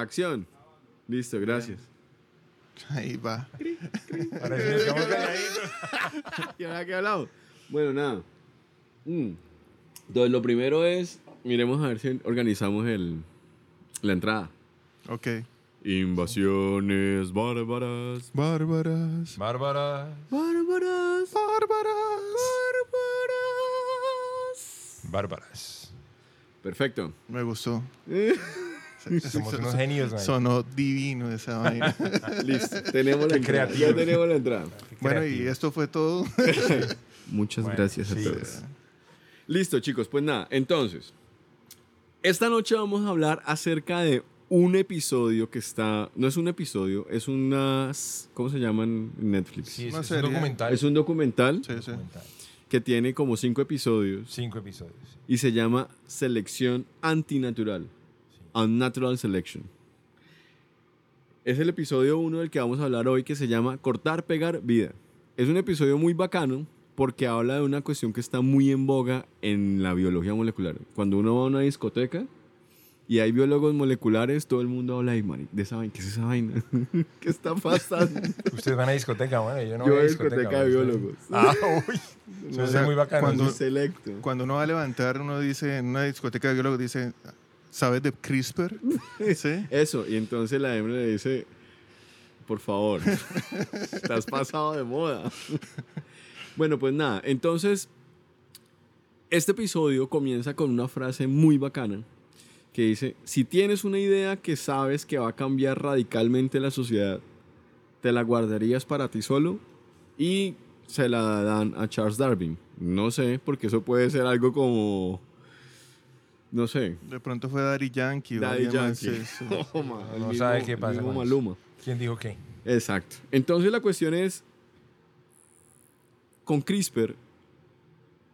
Acción. Listo, gracias. Ahí va. Ahora sí nos quedamos calladitos. ¿Y ahora qué hablamos? Bueno, nada. Mm. Entonces, lo primero es, miremos a ver si organizamos el, la entrada. Ok. Invasiones bárbaras. Bárbaras. Bárbara. Bárbaras. Bárbaras. Bárbaras. Bárbaras. Perfecto. Me gustó. Somos unos genios, man. Sonó divino esa vaina. Listo. Tenemos la entrada. Ya tenemos la entrada. bueno, y esto fue todo. Muchas Bueno, gracias a sí. todos. Listo, chicos, pues nada, entonces, esta noche vamos a hablar acerca de un episodio que está, no es un episodio, es unas, ¿cómo se llaman en Netflix? Sí, es, Una es un serie. documental. Es un documental Sí, sí. documental. que tiene como cinco episodios Cinco episodios. y se llama Selección Antinatural, Unnatural Selection. Es el episodio uno del que vamos a hablar hoy que se llama Cortar, Pegar, Vida. Es un episodio muy bacano porque habla de una cuestión que está muy en boga en la biología molecular. Cuando uno va a una discoteca y hay biólogos moleculares, todo el mundo habla de, "Mari, de esa vaina. ¿Qué es esa vaina? ¿Qué está pasando? Ustedes van a discoteca, bueno, yo no Yo voy a discoteca. discoteca de biólogos. Ah, uy. Eso O sea, es muy bacano. cuando- selecto. Cuando uno va a levantar, uno dice, en una discoteca de biólogos, dice, ¿sabes de CRISPR? Sí. Eso, y entonces la hembra le dice, por favor, estás pasado de moda. bueno, pues nada, entonces, este episodio comienza con una frase muy bacana que dice, si tienes una idea que sabes que va a cambiar radicalmente la sociedad, te la guardarías para ti solo y se la dan a Charles Darwin. No sé, porque eso puede ser algo como, no sé, De pronto fue Daddy Yankee. o Daddy Yankee. No, mismo- sabe qué pasa con. Maluma. ¿Quién dijo qué? Exacto. Entonces la cuestión es, con CRISPR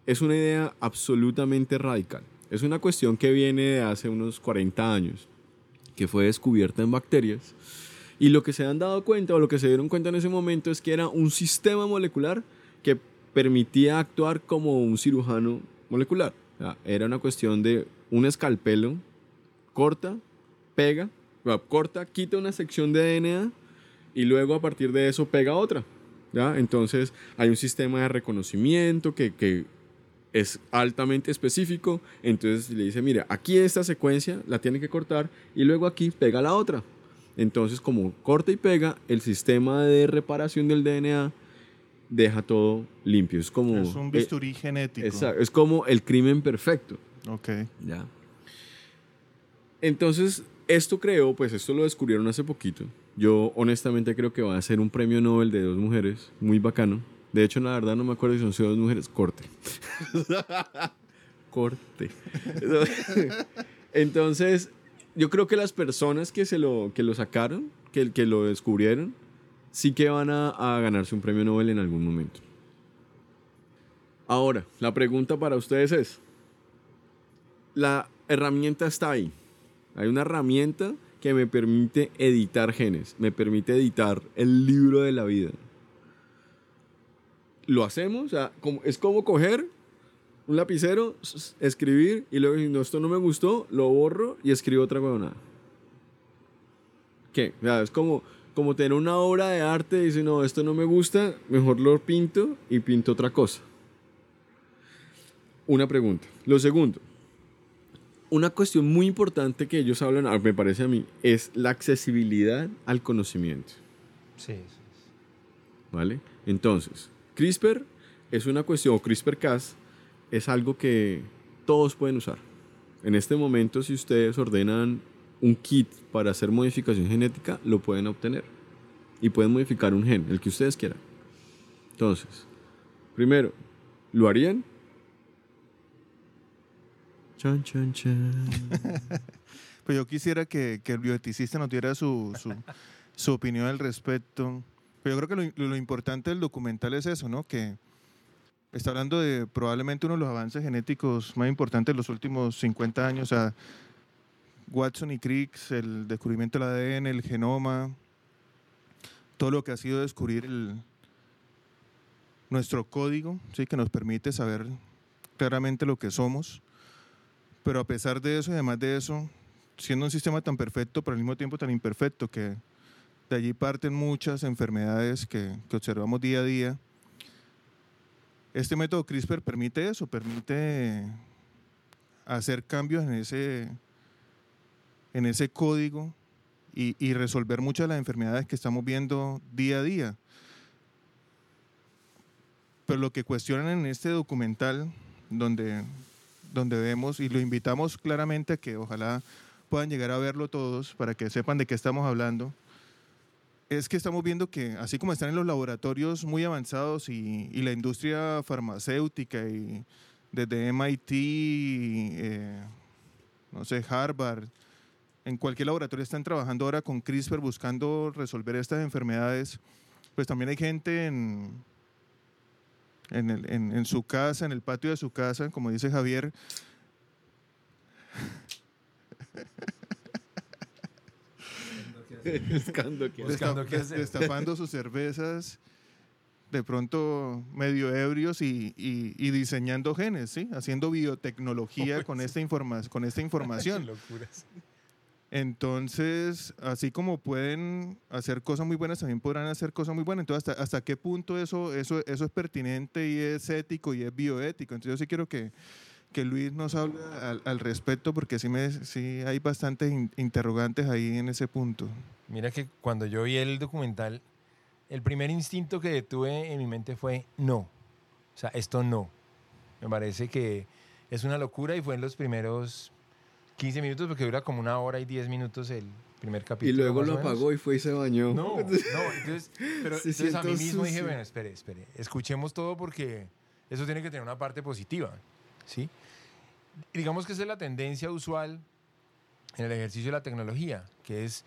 es una idea absolutamente radical. Es una cuestión que viene de hace unos 40 años, que fue descubierta en bacterias. Y lo que se han dado cuenta, o lo que se dieron cuenta en ese momento, es que era un sistema molecular que permitía actuar como un cirujano molecular. O sea, era una cuestión de un escalpelo, corta, pega, corta, quita una sección de DNA y luego a partir de eso pega otra. ¿ya? Entonces hay un sistema de reconocimiento que, que es altamente específico. Entonces le dice, mira, aquí esta secuencia la tiene que cortar y luego aquí pega la otra. Entonces como corta y pega, el sistema de reparación del DNA deja todo limpio. Es como... Es un eh, bisturí genético. exacto, es como el crimen perfecto. Ok. Ya. Entonces, esto creo, pues esto lo descubrieron hace poquito. Yo honestamente creo que va a ser un premio Nobel de dos mujeres, muy bacano. De hecho, la verdad no me acuerdo si son dos mujeres. Corte. Corte. Entonces, yo creo que las personas que, se lo, que lo sacaron, que, que lo descubrieron, sí que van a ganarse un premio Nobel en algún momento. Ahora, la pregunta para ustedes es, la herramienta está ahí. Hay una herramienta que me permite editar genes, me permite editar el libro de la vida. Lo hacemos, o sea, es como coger un lapicero, escribir y luego si no, esto no me gustó, lo borro y escribo otra huevonada. ¿Qué? O sea, es como, como tener una obra de arte y dice, no, esto no me gusta, mejor lo pinto y pinto otra cosa. Una pregunta. Lo segundo, una cuestión muy importante que ellos hablan, me parece a mí, es la accesibilidad al conocimiento. Sí. sí. ¿Vale? Entonces, CRISPR es una cuestión, o CRISPR-Cas es algo que todos pueden usar. En este momento, si ustedes ordenan un kit para hacer modificación genética, lo pueden obtener. Y pueden modificar un gen, el que ustedes quieran. Entonces, primero, ¿lo harían? Chan, chan, chan. Pues yo quisiera que, el bioeticista nos diera su, opinión al respecto. Pero yo creo que lo, lo importante del documental es eso, ¿no? Que está hablando de probablemente uno de los avances genéticos más importantes de los últimos 50 años. O sea, Watson y Crick, el descubrimiento del ADN, el genoma, todo lo que ha sido descubrir el, nuestro código, ¿sí? que nos permite saber claramente lo que somos. Pero a pesar de eso y además de eso, siendo un sistema tan perfecto, pero al mismo tiempo tan imperfecto, que de allí parten muchas enfermedades que, observamos día a día. Este método CRISPR permite eso, permite hacer cambios en ese, en ese código y resolver muchas de las enfermedades que estamos viendo día a día. Pero lo que cuestionan en este documental, donde, donde vemos, y lo invitamos claramente a que ojalá puedan llegar a verlo todos para que sepan de qué estamos hablando, es que estamos viendo que así como están en los laboratorios muy avanzados y, y la industria farmacéutica y desde MIT, eh, no sé, Harvard, en cualquier laboratorio están trabajando ahora con CRISPR buscando resolver estas enfermedades, pues también hay gente en, en, el- en- en su casa, en el patio de su casa, como dice Javier. Buscando que- Buscando qué hacer. destapando sus cervezas, de pronto medio ebrios y, y- y diseñando genes, ¿sí? haciendo biotecnología con, esta informa- con esta información. locuras. Entonces, así como pueden hacer cosas muy buenas, también podrán hacer cosas muy buenas. Entonces, ¿hasta, hasta qué punto eso, eso, eso es pertinente y es ético y es bioético? Entonces, yo sí quiero que, que Luis nos hable al, respecto, porque sí, me, sí hay bastantes in- interrogantes ahí en ese punto. Mira que cuando yo vi el documental, el primer instinto que tuve en mi mente fue no. O sea, esto no. Me parece que es una locura y fue en los primeros 15 minutos porque dura como una hora y 10 minutos el primer Y capítulo. luego más lo apagó y fue y se bañó. No, no, entonces, pero entonces a mí mismo dije, sucio. bueno, espere, espere, escuchemos todo porque eso tiene que tener una parte positiva, ¿sí? Y digamos que esa es la tendencia usual en el ejercicio de la tecnología, que es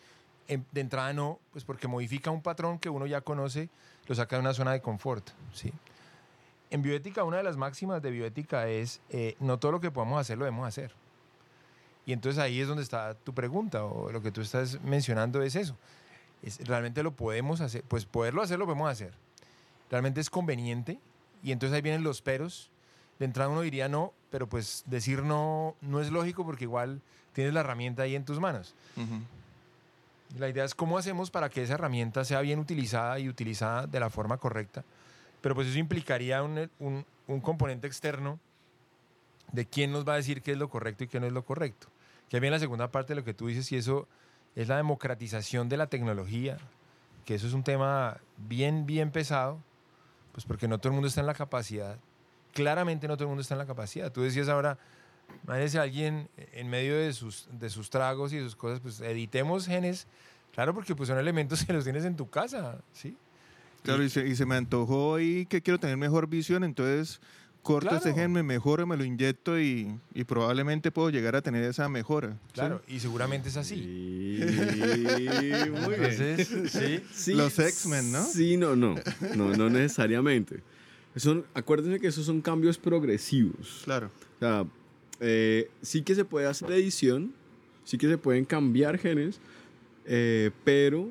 em, de entrada no, pues porque modifica un patrón que uno ya conoce, lo saca de una zona de confort, ¿sí? En bioética, una de las máximas de bioética es, eh, no todo lo que podamos hacer lo debemos hacer. Y entonces ahí es donde está tu pregunta, o lo que tú estás mencionando es eso. Es, ¿Realmente lo podemos hacer? Pues poderlo hacer lo podemos hacer. ¿Realmente es conveniente? Y entonces ahí vienen los peros. De entrada uno diría no, pero pues decir no no es lógico porque igual tienes la herramienta ahí en tus manos. La idea es cómo hacemos para que esa herramienta sea bien utilizada y utilizada de la forma correcta. Pero pues eso implicaría un, un- un componente externo de quién nos va a decir qué es lo correcto y qué no es lo correcto. Que viene la segunda parte de lo que tú dices y eso es la democratización de la tecnología, que eso es un tema bien, bien pesado, pues porque no todo el mundo está en la capacidad. Claramente no todo el mundo está en la capacidad. Tú decías ahora, imagínese alguien en medio de sus, de sus tragos y de sus cosas, pues editemos genes, claro, porque pues son elementos que los tienes en tu casa, ¿sí? Claro, y se, y se me antojó ahí que quiero tener mejor visión, entonces corto Claro. ese gen, me mejoro, me lo inyecto y, y probablemente puedo llegar a tener esa mejora. ¿sí? Claro, y seguramente es así. Sí, muy bien. Sí. Sí, Los X-Men, ¿no? Sí, no, no. No, no necesariamente. Son, acuérdense que esos son cambios progresivos. Claro. O sea, eh, sí que se puede hacer edición, sí que se pueden cambiar genes, eh, pero,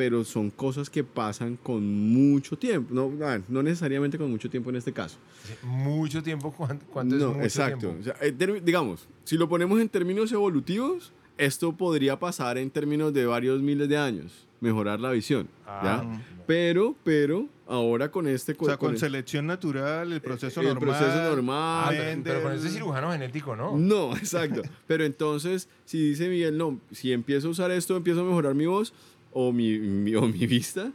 pero son cosas que pasan con mucho tiempo. No, ah, no necesariamente con mucho tiempo en este caso. Mucho tiempo, ¿cuánto, cuánto es no, mucho exacto. tiempo? O sea, digamos, si lo ponemos en términos evolutivos, esto podría pasar en términos de varios miles de años, mejorar la visión. ¿ya? Ah, Pero, pero, ahora con este... O sea, con el- selección natural, el proceso el normal. proceso normal. Ah, pero, con ese cirujano genético, ¿no? No, exacto. Pero entonces, si dice Miguel, no, si empiezo a usar esto, empiezo a mejorar mi voz o mi, mi- o mi vista,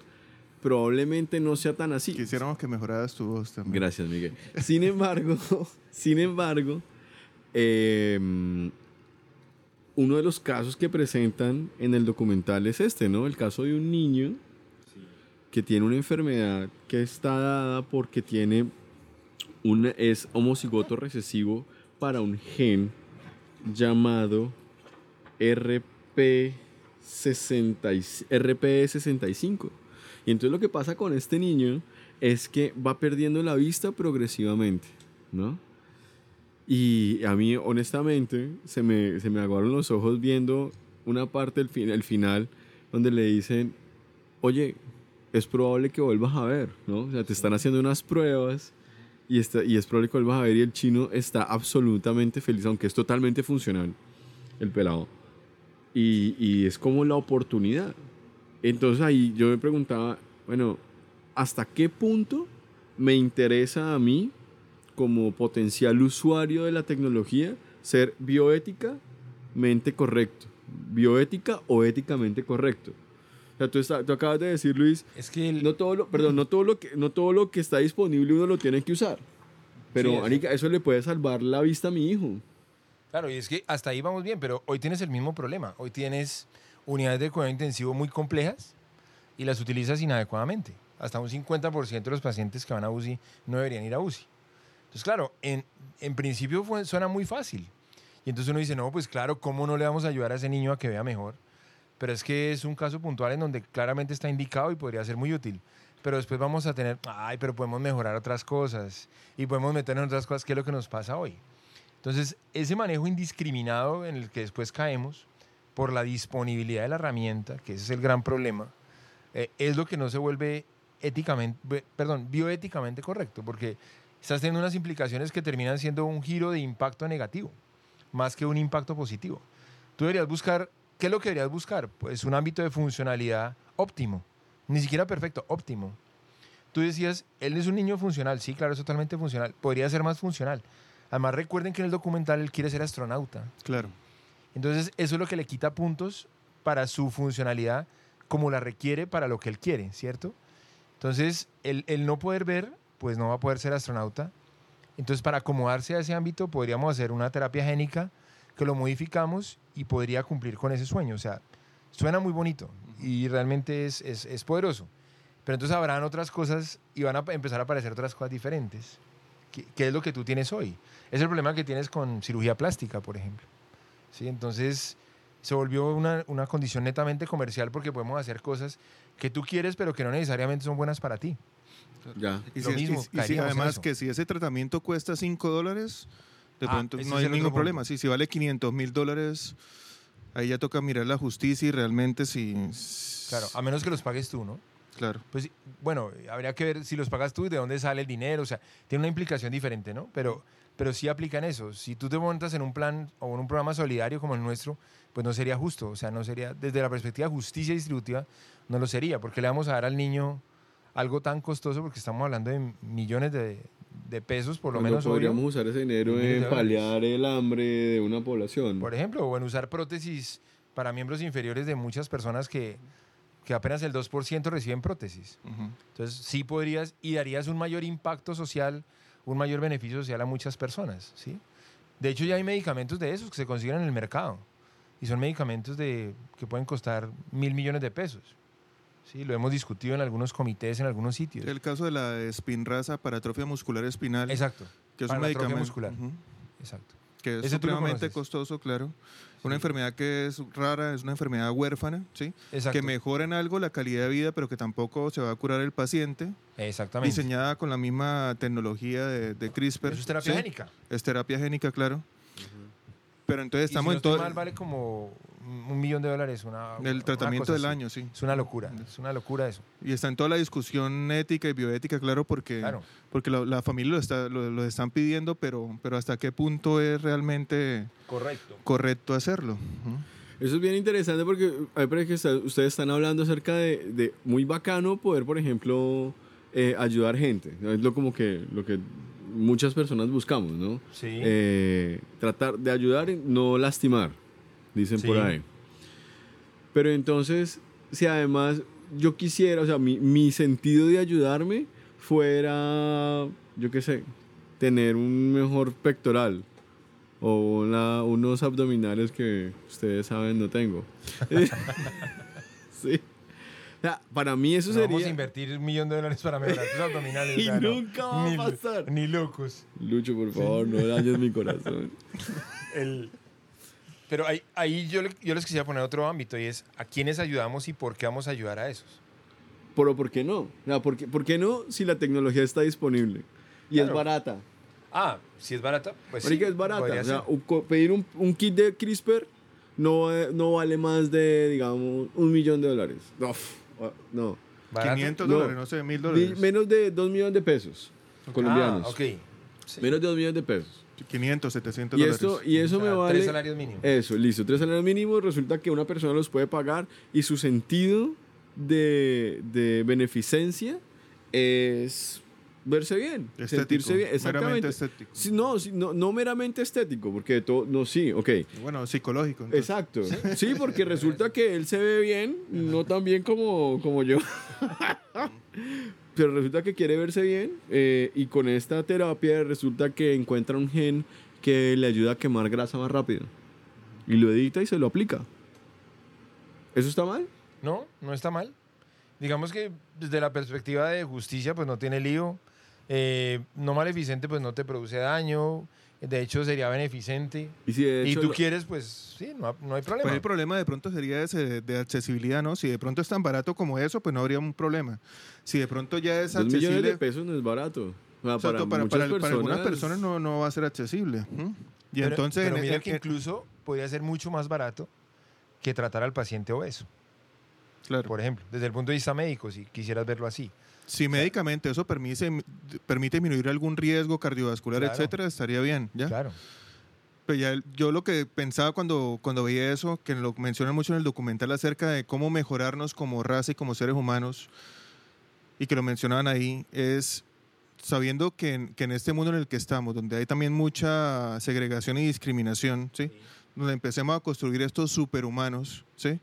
probablemente no sea tan así. Quisiéramos que mejoraras tu voz también. Gracias, Miguel. Sin embargo, sin embargo, eh, uno de los casos que presentan en el documental es este, ¿no? El caso de un niño que tiene una enfermedad que está dada porque tiene un es homocigoto recesivo para un gen llamado RP60 RP65. Y entonces lo que pasa con este niño es que va perdiendo la vista progresivamente, ¿no? Y a mí, honestamente, se me, se me aguaron los ojos viendo una parte del fin, el final donde le dicen, oye, es probable que vuelvas a ver, ¿no? O sea, te están haciendo unas pruebas y, está, y es probable que vuelvas a ver y el chino está absolutamente feliz, aunque es totalmente funcional, el pelado. Y, y es como la oportunidad. Entonces ahí yo me preguntaba, bueno, ¿hasta qué punto me interesa a mí como potencial usuario de la tecnología ser bioéticamente correcto? Bioética o éticamente correcto. O sea, tú, está- tú acabas de decir, Luis, Es que el- no todo lo, perdón, no todo lo que no todo lo que está disponible uno lo tiene que usar. Pero Sí, eso. marica, eso le puede salvar la vista a mi hijo. Claro, y es que hasta ahí vamos bien, pero hoy tienes el mismo problema. Hoy tienes unidades de cuidado intensivo muy complejas y las utilizas inadecuadamente. Hasta un 50% de los pacientes que van a UCI no deberían ir a UCI. Entonces, claro, en, en principio fue- suena muy fácil. Y entonces uno dice, no, pues claro, ¿cómo no le vamos a ayudar a ese niño a que vea mejor? Pero es que es un caso puntual en donde claramente está indicado y podría ser muy útil. Pero después vamos a tener, ay, pero podemos mejorar otras cosas y podemos meternos en otras cosas, que es lo que nos pasa hoy. Entonces, ese manejo indiscriminado en el que después caemos por la disponibilidad de la herramienta, que ese es el gran problema, eh, es lo que no se vuelve éticamente, perdón, bioéticamente correcto, porque estás teniendo unas implicaciones que terminan siendo un giro de impacto negativo, más que un impacto positivo. Tú deberías buscar, ¿qué es lo que deberías buscar? Pues un ámbito de funcionalidad óptimo, ni siquiera perfecto, óptimo. Tú decías, él es un niño funcional, sí, claro, es totalmente funcional, podría ser más funcional. Además, recuerden que en el documental él quiere ser astronauta. Claro. Entonces, eso es lo que le quita puntos para su funcionalidad como la requiere para lo que él quiere, ¿cierto? Entonces, el, el no poder ver, pues no va a poder ser astronauta. Entonces, para acomodarse a ese ámbito, podríamos hacer una terapia génica que lo modificamos y podría cumplir con ese sueño. O sea, suena muy bonito y realmente es, es, es poderoso. Pero entonces habrán otras cosas y van a empezar a aparecer otras cosas diferentes. ¿Qué, qué es lo que tú tienes hoy? Es el problema que tienes con cirugía plástica, por ejemplo. ¿sí? Entonces se volvió una, una condición netamente comercial porque podemos hacer cosas que tú quieres pero que no necesariamente son buenas para ti. Ya. Y, Lo si, mismo, y- y si además eso. que si ese tratamiento cuesta 5 dólares, de Ah, pronto no hay ningún problema. Sí, si vale 500 mil dólares, ahí ya toca mirar la justicia y realmente si... Claro, a menos que los pagues tú, ¿no? Claro. Pues bueno, habría que ver si los pagas tú y de dónde sale el dinero, o sea, tiene una implicación diferente, ¿no? Pero, pero sí aplican eso. Si tú te montas en un plan o en un programa solidario como el nuestro, pues no sería justo, o sea, no sería, desde la perspectiva de justicia distributiva, no lo sería, porque le vamos a dar al niño algo tan costoso, porque estamos hablando de millones de, de pesos, por lo Cuando menos. obvio. podríamos usar ese dinero en paliar el hambre de una población. Por ejemplo, o en usar prótesis para miembros inferiores de muchas personas que, que apenas el 2% reciben prótesis. Ujú. Entonces, sí podrías y darías un mayor impacto social, un mayor beneficio social a muchas personas, ¿sí? De hecho, ya hay medicamentos de esos que se consiguen en el mercado. Y son medicamentos de, que pueden costar mil millones de pesos. ¿sí? Lo hemos discutido en algunos comités, en algunos sitios. El caso de la espinraza para atrofia muscular espinal, Exacto, que es para un medicamento muscular. ujú, exacto. que es Ese supremamente costoso, claro. Una enfermedad que es rara, es una enfermedad huérfana, ¿sí? Exacto. que mejora en algo la calidad de vida, pero que tampoco se va a curar el paciente. Exactamente. Diseñada con la misma tecnología de, de CRISPR. Eso es terapia ¿sí? génica. Es terapia génica, claro. Pero entonces estamos si en todo vale como un millón de dólares. Una, el tratamiento del así. año, sí. Es una locura, es una locura eso. Y está en toda la discusión ética y bioética, claro, porque, Claro. porque la, la familia lo, está, lo, lo están pidiendo, pero, pero hasta qué punto es realmente Correcto. correcto hacerlo. Eso es bien interesante porque a mí me parece que está- ustedes están hablando acerca de, de muy bacano poder, por ejemplo, eh, ayudar gente. Es lo como que lo que muchas personas buscamos, ¿no? Sí. Eh, tratar de ayudar y no lastimar, dicen por ahí. Pero entonces, si además yo quisiera, o sea, mi, mi sentido de ayudarme fuera, yo qué sé, tener un mejor pectoral o una- unos abdominales que ustedes saben no tengo. sí. Sea, para mí eso No sería... Vamos a invertir un millón de dólares para mejorar tus abdominales. Y o sea, no. nunca va a Ni- pasar. Ni locos. Lucho, por favor, no dañes mi corazón. El- Pero ahí, ahí yo, yo les quisiera poner otro ámbito y es a quiénes ayudamos y por qué vamos a ayudar a esos. Pero ¿por qué no? O sea, ¿por, qué, por qué no si la tecnología está disponible? Y es barata. Ah, si es barata, pues sí, es barata. O sea, pedir un, un kit de CRISPR no, no vale más de, digamos, un millón de dólares. No, f- ah, no. Barato. 500 No. dólares, no sé, 1000 Ni- dólares. menos de dos millones de pesos colombianos. Ah, ok. Sí. Menos de dos millones de pesos. 500, 700 Y, dólares. esto, y eso me Ah, vale... Tres salarios mínimos. Eso, listo. Tres salarios mínimos, resulta que una persona los puede pagar y su sentido de, de beneficencia es verse bien, Estético, sentirse bien. meramente Exactamente. estético. Sí, no, sí, no, no meramente estético, porque todo, no, sí, ok. Bueno, psicológico. entonces. Exacto. Sí, porque resulta que él se ve bien, no tan bien como, como yo. Pero resulta que quiere verse bien eh, y con esta terapia resulta que encuentra un gen que le ayuda a quemar grasa más rápido. Y lo edita y se lo aplica. ¿Eso está mal? No, no está mal. Digamos que desde la perspectiva de justicia, pues no tiene lío. Eh, no maleficente, pues no te produce daño. De hecho, sería beneficente. Y si de y tú lo- quieres, pues sí, no, no hay problema. Pues el problema de pronto sería ese de, de accesibilidad, ¿no? Si de pronto es tan barato como eso, pues no habría un problema. Si de pronto ya es dos millones de accesible, pesos no es barato. O sea, exacto, para, para, algunas personas- no, no va a ser accesible. Y pero, entonces, pero en- mira en- que en- incluso podría ser mucho más barato que tratar al paciente obeso, claro. por ejemplo, desde el punto de vista médico, si quisieras verlo así. Si médicamente eso permite, permite disminuir algún riesgo cardiovascular, Claro. etcétera, estaría bien, ¿ya? Claro. Pero ya el- yo lo que pensaba cuando, cuando veía eso, que lo mencionan mucho en el documental acerca de cómo mejorarnos como raza y como seres humanos, y que lo mencionaban ahí, es sabiendo que en, que en este mundo en el que estamos, donde hay también mucha segregación y discriminación, ¿sí? donde empecemos a construir estos superhumanos, ¿sí?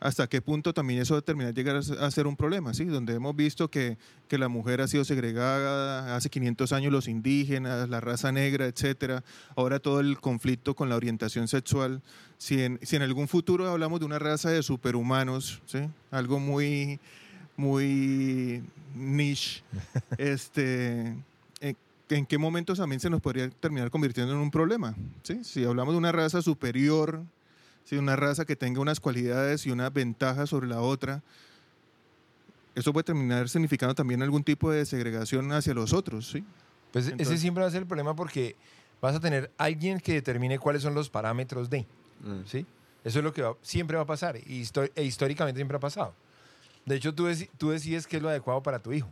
Hasta qué punto también eso va a terminar llegar a ser- un problema, ¿sí? Donde hemos visto que, que la mujer ha sido segregada hace 500 años los indígenas, la raza negra, etcétera. Ahora todo el conflicto con la orientación sexual. Si en, si en algún futuro hablamos de una raza de superhumanos, ¿sí? Algo muy muy niche, este ¿en, en qué momentos también se nos podría terminar convirtiendo en un problema? ¿sí? Si hablamos de una raza superior, ¿sí? una raza que tenga unas cualidades y unas ventajas sobre la otra, eso puede terminar significando también algún tipo de segregación hacia los otros, ¿sí? Pues ese Entonces- siempre va a ser el problema porque vas a tener alguien que determine cuáles son los parámetros de, Ah. ¿sí? Eso es lo que va- siempre va a pasar y e históricamente siempre ha pasado. De hecho, tú, deci- tú decides qué es lo adecuado para tu hijo,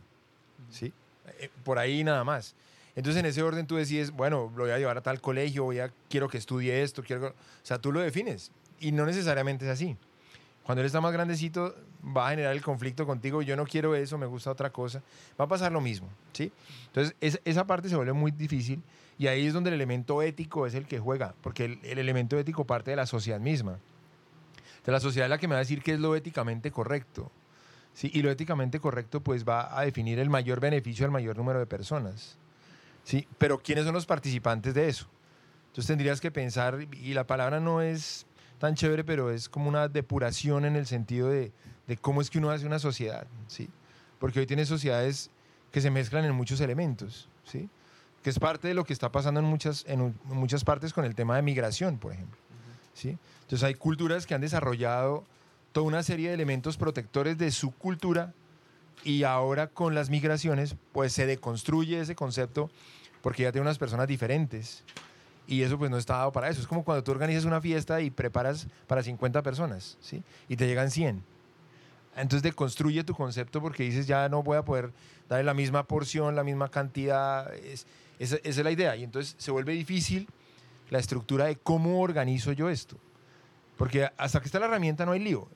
¿sí? Eh, por ahí nada más. Entonces, en ese orden tú decides, bueno, lo voy a llevar a tal colegio, voy a, quiero que estudie esto, quiero... O sea, tú lo defines y no necesariamente es así. Cuando él está más grandecito, va a generar el conflicto contigo. Yo no quiero eso, me gusta otra cosa. Va a pasar lo mismo, ¿sí? Entonces, es- esa parte se vuelve muy difícil y ahí es donde el elemento ético es el que juega, porque el, el elemento ético parte de la sociedad misma. De la sociedad es la que me va a decir qué es lo éticamente correcto. ¿sí? Y lo éticamente correcto pues va a definir el mayor beneficio al mayor número de personas. ¿sí? Pero ¿quiénes son los participantes de eso? Entonces tendrías que pensar, y la palabra no es tan chévere, pero es como una depuración en el sentido de, de cómo es que uno hace una sociedad, ¿sí? Porque hoy tienes sociedades que se mezclan en muchos elementos, ¿sí? Que es parte de lo que está pasando en muchas, en muchas partes con el tema de migración, por ejemplo, ¿sí? Entonces hay culturas que han desarrollado toda una serie de elementos protectores de su cultura y ahora con las migraciones pues se deconstruye ese concepto porque ya tiene unas personas diferentes y eso pues no está dado para eso. Es como cuando tú organizas una fiesta y preparas para 50 personas, ¿sí? Y te llegan 100. Entonces deconstruye tu concepto porque dices ya no voy a poder darle la misma porción, la misma cantidad. Es, esa, esa es la idea. Y entonces se vuelve difícil la estructura de cómo organizo yo esto. Porque hasta que está la herramienta no hay lío.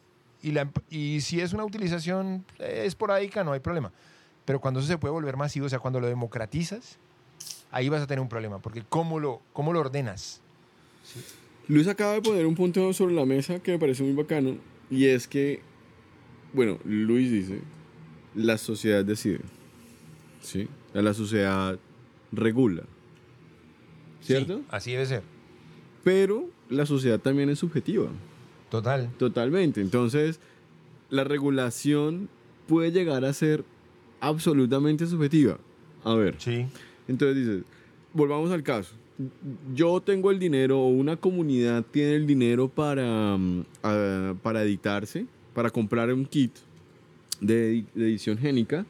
Y, la, y si es una utilización esporádica, no hay problema. Pero cuando eso se puede volver masivo, o sea, cuando lo democratizas, ahí vas a tener un problema. Porque ¿cómo lo, cómo lo ordenas? Luis acaba de poner un punto sobre la mesa que me parece muy bacano y es que, bueno, Luis dice, la sociedad decide, ¿sí? La sociedad regula, ¿cierto? Sí, así debe ser. Pero la sociedad también es subjetiva, Total. totalmente. Entonces, la regulación puede llegar a ser absolutamente subjetiva. A ver, Sí. Entonces dices, volvamos al caso. Yo tengo el dinero o una comunidad tiene el dinero para, mm, para editarse, para comprar un kit de, de edición génica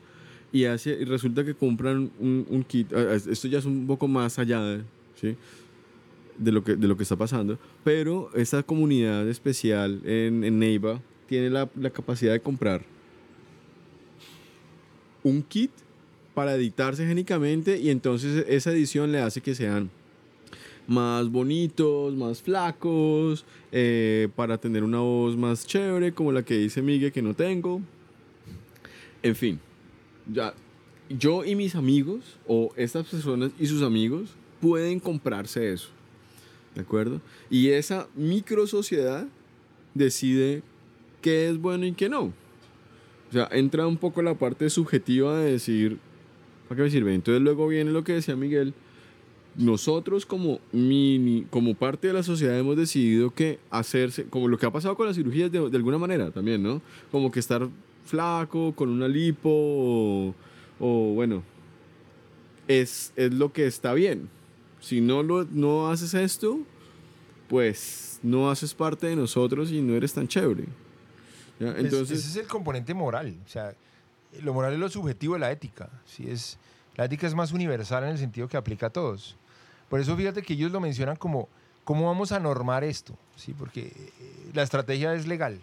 y, hace, y resulta que compran un, kit. es- Esto ya es un poco más allá de, lo que, de lo que está pasando, pero esa comunidad especial en, Neiva tiene la capacidad de comprar un kit para editarse génicamente y entonces esa edición le hace que sean más bonitos, más flacos, eh, para tener una voz más chévere, como la que dice Miguel que no tengo. En fin, ya, yo y mis amigos, o estas personas y sus amigos, pueden comprarse eso. ¿De acuerdo? Y esa micro sociedad decide qué es bueno y qué no. O sea, entra un poco la parte subjetiva de decir, ¿para qué me sirve? Entonces luego viene lo que decía Miguel, nosotros como mini, como parte de la sociedad hemos decidido que hacerse, como lo que ha pasado con las cirugías de, de alguna manera también, ¿no? Como que estar flaco, con una lipo, o, o bueno, es, es lo que está bien. Si no, lo, no haces esto, pues no haces parte de nosotros y no eres tan chévere. ¿Ya? Es- Entonces, ese es el componente moral. O sea, lo moral es lo subjetivo de la ética. ¿sí? Es, la ética es más universal en el sentido que aplica a todos. Por eso fíjate que ellos lo mencionan como, ¿cómo vamos a normar esto? ¿Sí? Porque eh, la estrategia es legal,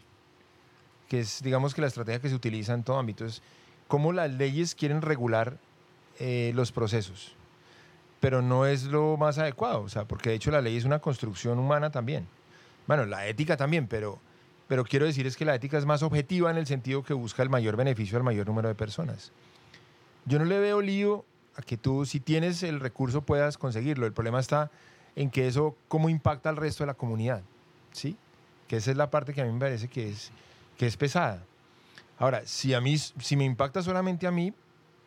que es, digamos que la estrategia que se utiliza en todo ámbito es cómo las leyes quieren regular eh, los procesos. Pero no es lo más adecuado, o sea, porque de hecho la ley es una construcción humana también. Bueno, la ética también, pero, pero quiero decir es que la ética es más objetiva en el sentido que busca el mayor beneficio al mayor número de personas. Yo no le veo lío a que tú, si tienes el recurso, puedas conseguirlo. El problema está en que eso, cómo impacta al resto de la comunidad, ¿sí? Que esa es la parte que a mí me parece que es, que es pesada. Ahora, si, a mí, si me impacta solamente a mí,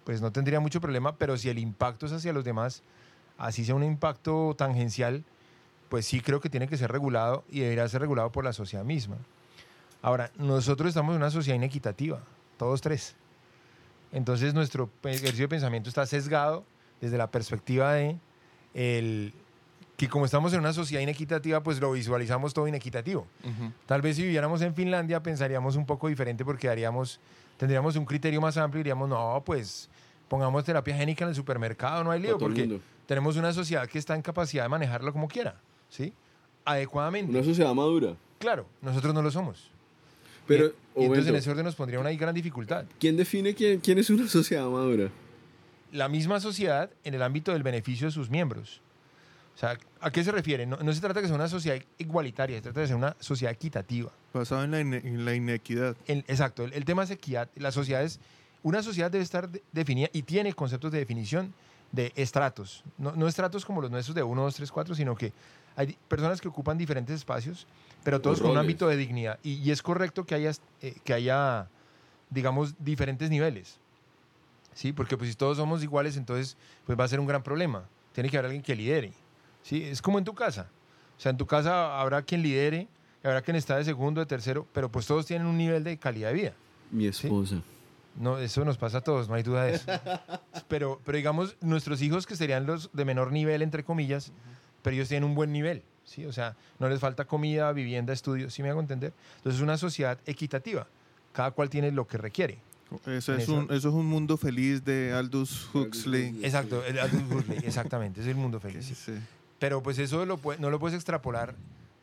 pues no tendría mucho problema, pero si el impacto es hacia los demás, así sea un impacto tangencial, pues sí creo que tiene que ser regulado y debería ser regulado por la sociedad misma. Ahora, nosotros estamos en una sociedad inequitativa, todos tres. Entonces nuestro ejercicio de pensamiento está sesgado desde la perspectiva de el, que como estamos en una sociedad inequitativa, pues lo visualizamos todo inequitativo. Ujú. Tal vez si viviéramos en Finlandia pensaríamos un poco diferente porque haríamos, tendríamos un criterio más amplio y diríamos, no, pues pongamos terapia génica en el supermercado, no hay lío, porque tenemos una sociedad que está en capacidad de manejarlo como quiera, ¿sí? Adecuadamente. una sociedad madura. Claro, nosotros no lo somos. Pero, y, y entonces en ese orden nos pondría una gran dificultad. ¿quién define quién, quién es una sociedad madura? La misma sociedad en el ámbito del beneficio de sus miembros. O sea, ¿a qué se refiere? No, no se trata de que sea una sociedad igualitaria, se trata de ser una sociedad equitativa. Basado en la, en la inequidad. El- exacto, el, el tema es equidad. La sociedad es, una sociedad debe estar de- definida y tiene conceptos de definición de estratos. No, no estratos como los nuestros de 1, 2, 3, 4, sino que hay personas que ocupan diferentes espacios, pero todos con un ámbito de dignidad. Y, y es correcto que haya, eh, que haya, digamos, diferentes niveles. ¿Sí? Porque pues, si todos somos iguales, entonces pues, va a ser un gran problema. Tiene que haber alguien que lidere. ¿Sí? Es como en tu casa. O sea, en tu casa habrá quien lidere, habrá quien está de segundo, de tercero, pero pues todos tienen un nivel de calidad de vida. Mi esposa. No, eso nos pasa a todos, no hay duda de eso. Pero, pero digamos, nuestros hijos que serían los de menor nivel, entre comillas, pero ellos tienen un buen nivel, ¿sí? O sea, no les falta comida, vivienda, estudio, ¿sí me hago entender? Entonces es una sociedad equitativa. Cada cual tiene lo que requiere. Eso es, un, eso es un mundo feliz de Aldous Huxley. Exacto, el Aldous Huxley, exactamente, es el mundo feliz. sí. sí. Pero pues eso lo no lo puedes extrapolar.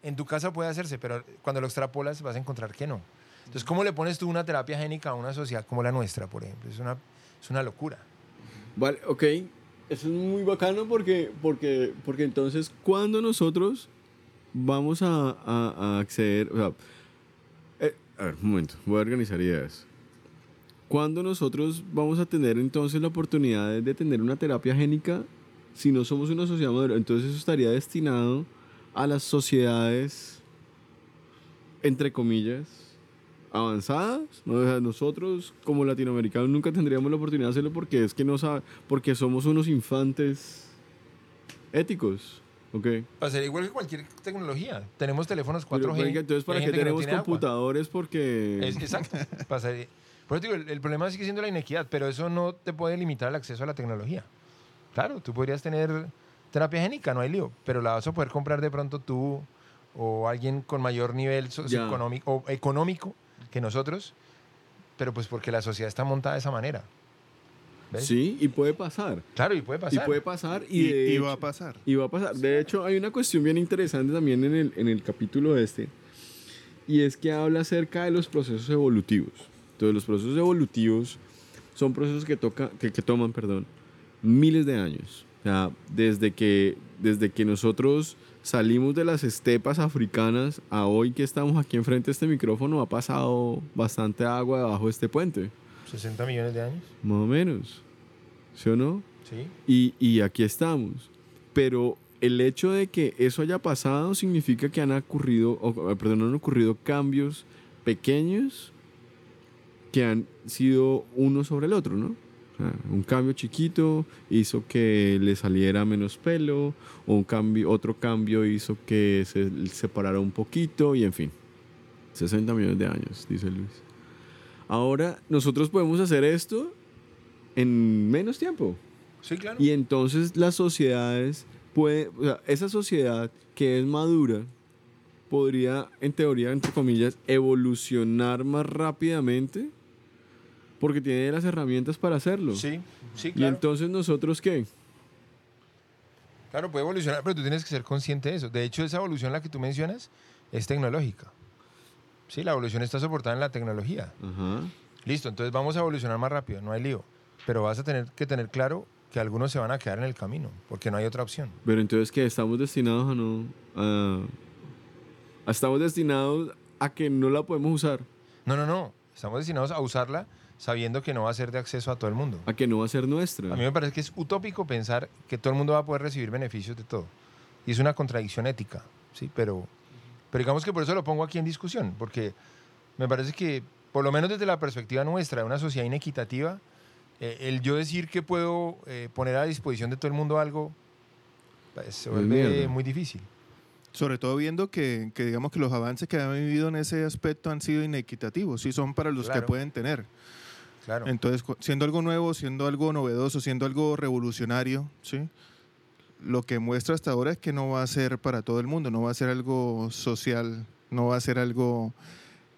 En tu casa puede hacerse, pero cuando lo extrapolas vas a encontrar que no. Entonces, ¿cómo le pones tú una terapia génica a una sociedad como la nuestra, por ejemplo? Es una, es una locura. Vale, ok. Eso es muy bacano porque, porque, porque entonces, cuando nosotros vamos a, a- a acceder. O sea, eh, a ver, un momento, voy a organizar ideas. ¿Cuándo nosotros vamos a tener entonces la oportunidad de- tener una terapia génica si no somos una sociedad madura? Entonces, eso estaría destinado a las sociedades, entre comillas, avanzadas. ¿no? O sea, nosotros como latinoamericanos nunca tendríamos la oportunidad de hacerlo porque es que no sabe, porque somos unos infantes éticos. ¿Ok? Va a ser igual que cualquier tecnología. Tenemos teléfonos 4G. Pero, entonces, ¿para qué que no tenemos tiene agua. computadores? Porque... Es, exacto. Pasaría- Por eso digo, el, el problema sigue siendo la inequidad, pero eso no te puede limitar el acceso a la tecnología. Claro, tú podrías tener terapia génica, no hay lío, pero la vas a poder comprar de pronto tú o alguien con mayor nivel socioeconómico o económico que nosotros, pero pues porque la sociedad está montada de esa manera. ¿Ves? Sí, y puede pasar. Claro, y puede Y pasar. puede pasar. Y, Y, de y va a pasar. Y va a pasar. De hecho, hay una cuestión bien interesante también en el, en el capítulo este, y es que habla acerca de los procesos evolutivos. Entonces, los procesos evolutivos son procesos que, toca, que, que toman perdón, miles de años. sea, desde que, desde que nosotros salimos de las estepas africanas a hoy que estamos aquí enfrente de este micrófono, ha pasado bastante agua debajo de este puente. 60 millones de años. Más o menos. ¿Sí o no? Sí. Y, y aquí estamos. Pero el hecho de que eso haya pasado significa que han ocurrido, o, perdón, han ocurrido cambios pequeños que han sido uno sobre el otro, ¿no? O sea, un cambio chiquito hizo que le saliera menos pelo, o un cambio, otro cambio hizo que se separara un poquito, y en fin. 60 millones de años, dice Luis. Ahora, nosotros podemos hacer esto en menos tiempo. Sí, claro. Y entonces las sociedades puede, o sea, esa sociedad que es madura podría, en teoría, entre comillas, evolucionar más rápidamente porque tiene las herramientas para hacerlo. Sí, sí, Y claro. entonces nosotros qué? Claro, puede evolucionar, pero tú tienes que ser consciente de eso. De hecho, esa evolución la que tú mencionas es tecnológica. Sí, la evolución está soportada en la tecnología. Listo, entonces vamos a evolucionar más rápido, no hay lío. Pero vas a tener que tener claro que algunos se van a quedar en el camino, porque no hay otra opción. Pero entonces que estamos destinados a no a- estamos destinados a que no la podemos usar, No, no, no. Estamos destinados a usarla sabiendo que no va a ser de acceso a todo el mundo. a que no va a ser nuestra. A mí me parece que es utópico pensar que todo el mundo va a poder recibir beneficios de todo. Y es una contradicción ética, ¿sí? Pero, pero digamos que por eso lo pongo aquí en discusión, porque me parece que, por lo menos desde la perspectiva nuestra, de una sociedad inequitativa, eh, el yo decir que puedo eh, poner a disposición de todo el mundo algo, pues, se vuelve muy difícil. Sobre todo viendo que, que digamos que los avances que han vivido en ese aspecto han sido inequitativos, sí son para los Claro. que pueden tener. Claro. Entonces, siendo algo nuevo, siendo algo novedoso, siendo algo revolucionario, ¿sí? Lo que muestra hasta ahora es que no va a ser para todo el mundo, no va a ser algo social, no va a ser algo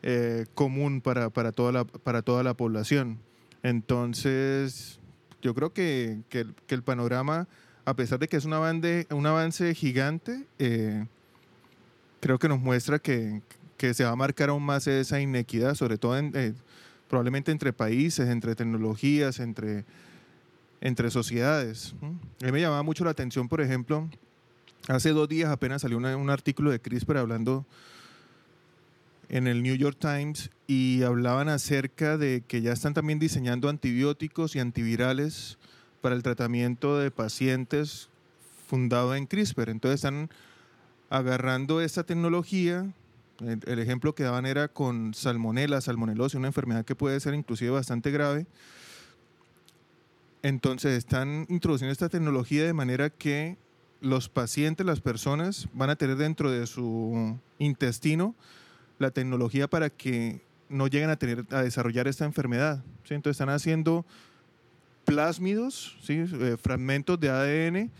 eh, común para, para, toda la, para toda la población. Entonces, yo creo que, que que el panorama, a pesar de que es un avance, un avance gigante, eh, creo que nos muestra que, que se va a marcar aún más esa inequidad, sobre todo en, eh, probablemente entre países, entre tecnologías, entre, entre sociedades. A mí me llamaba mucho la atención, por ejemplo, hace dos días apenas salió un artículo de CRISPR hablando en el New York Times y hablaban acerca de que ya están también diseñando antibióticos y antivirales para el tratamiento de pacientes fundado en CRISPR. Entonces están agarrando esta tecnología. El, el ejemplo que daban era con salmonela, salmonelosis, una enfermedad que puede ser inclusive bastante grave. Entonces están introduciendo esta tecnología de manera que los pacientes, las personas, van a tener dentro de su intestino la tecnología para que no lleguen a tener a desarrollar esta enfermedad. ¿sí? Entonces están haciendo plásmidos, ¿sí? Eh, fragmentos de ADN,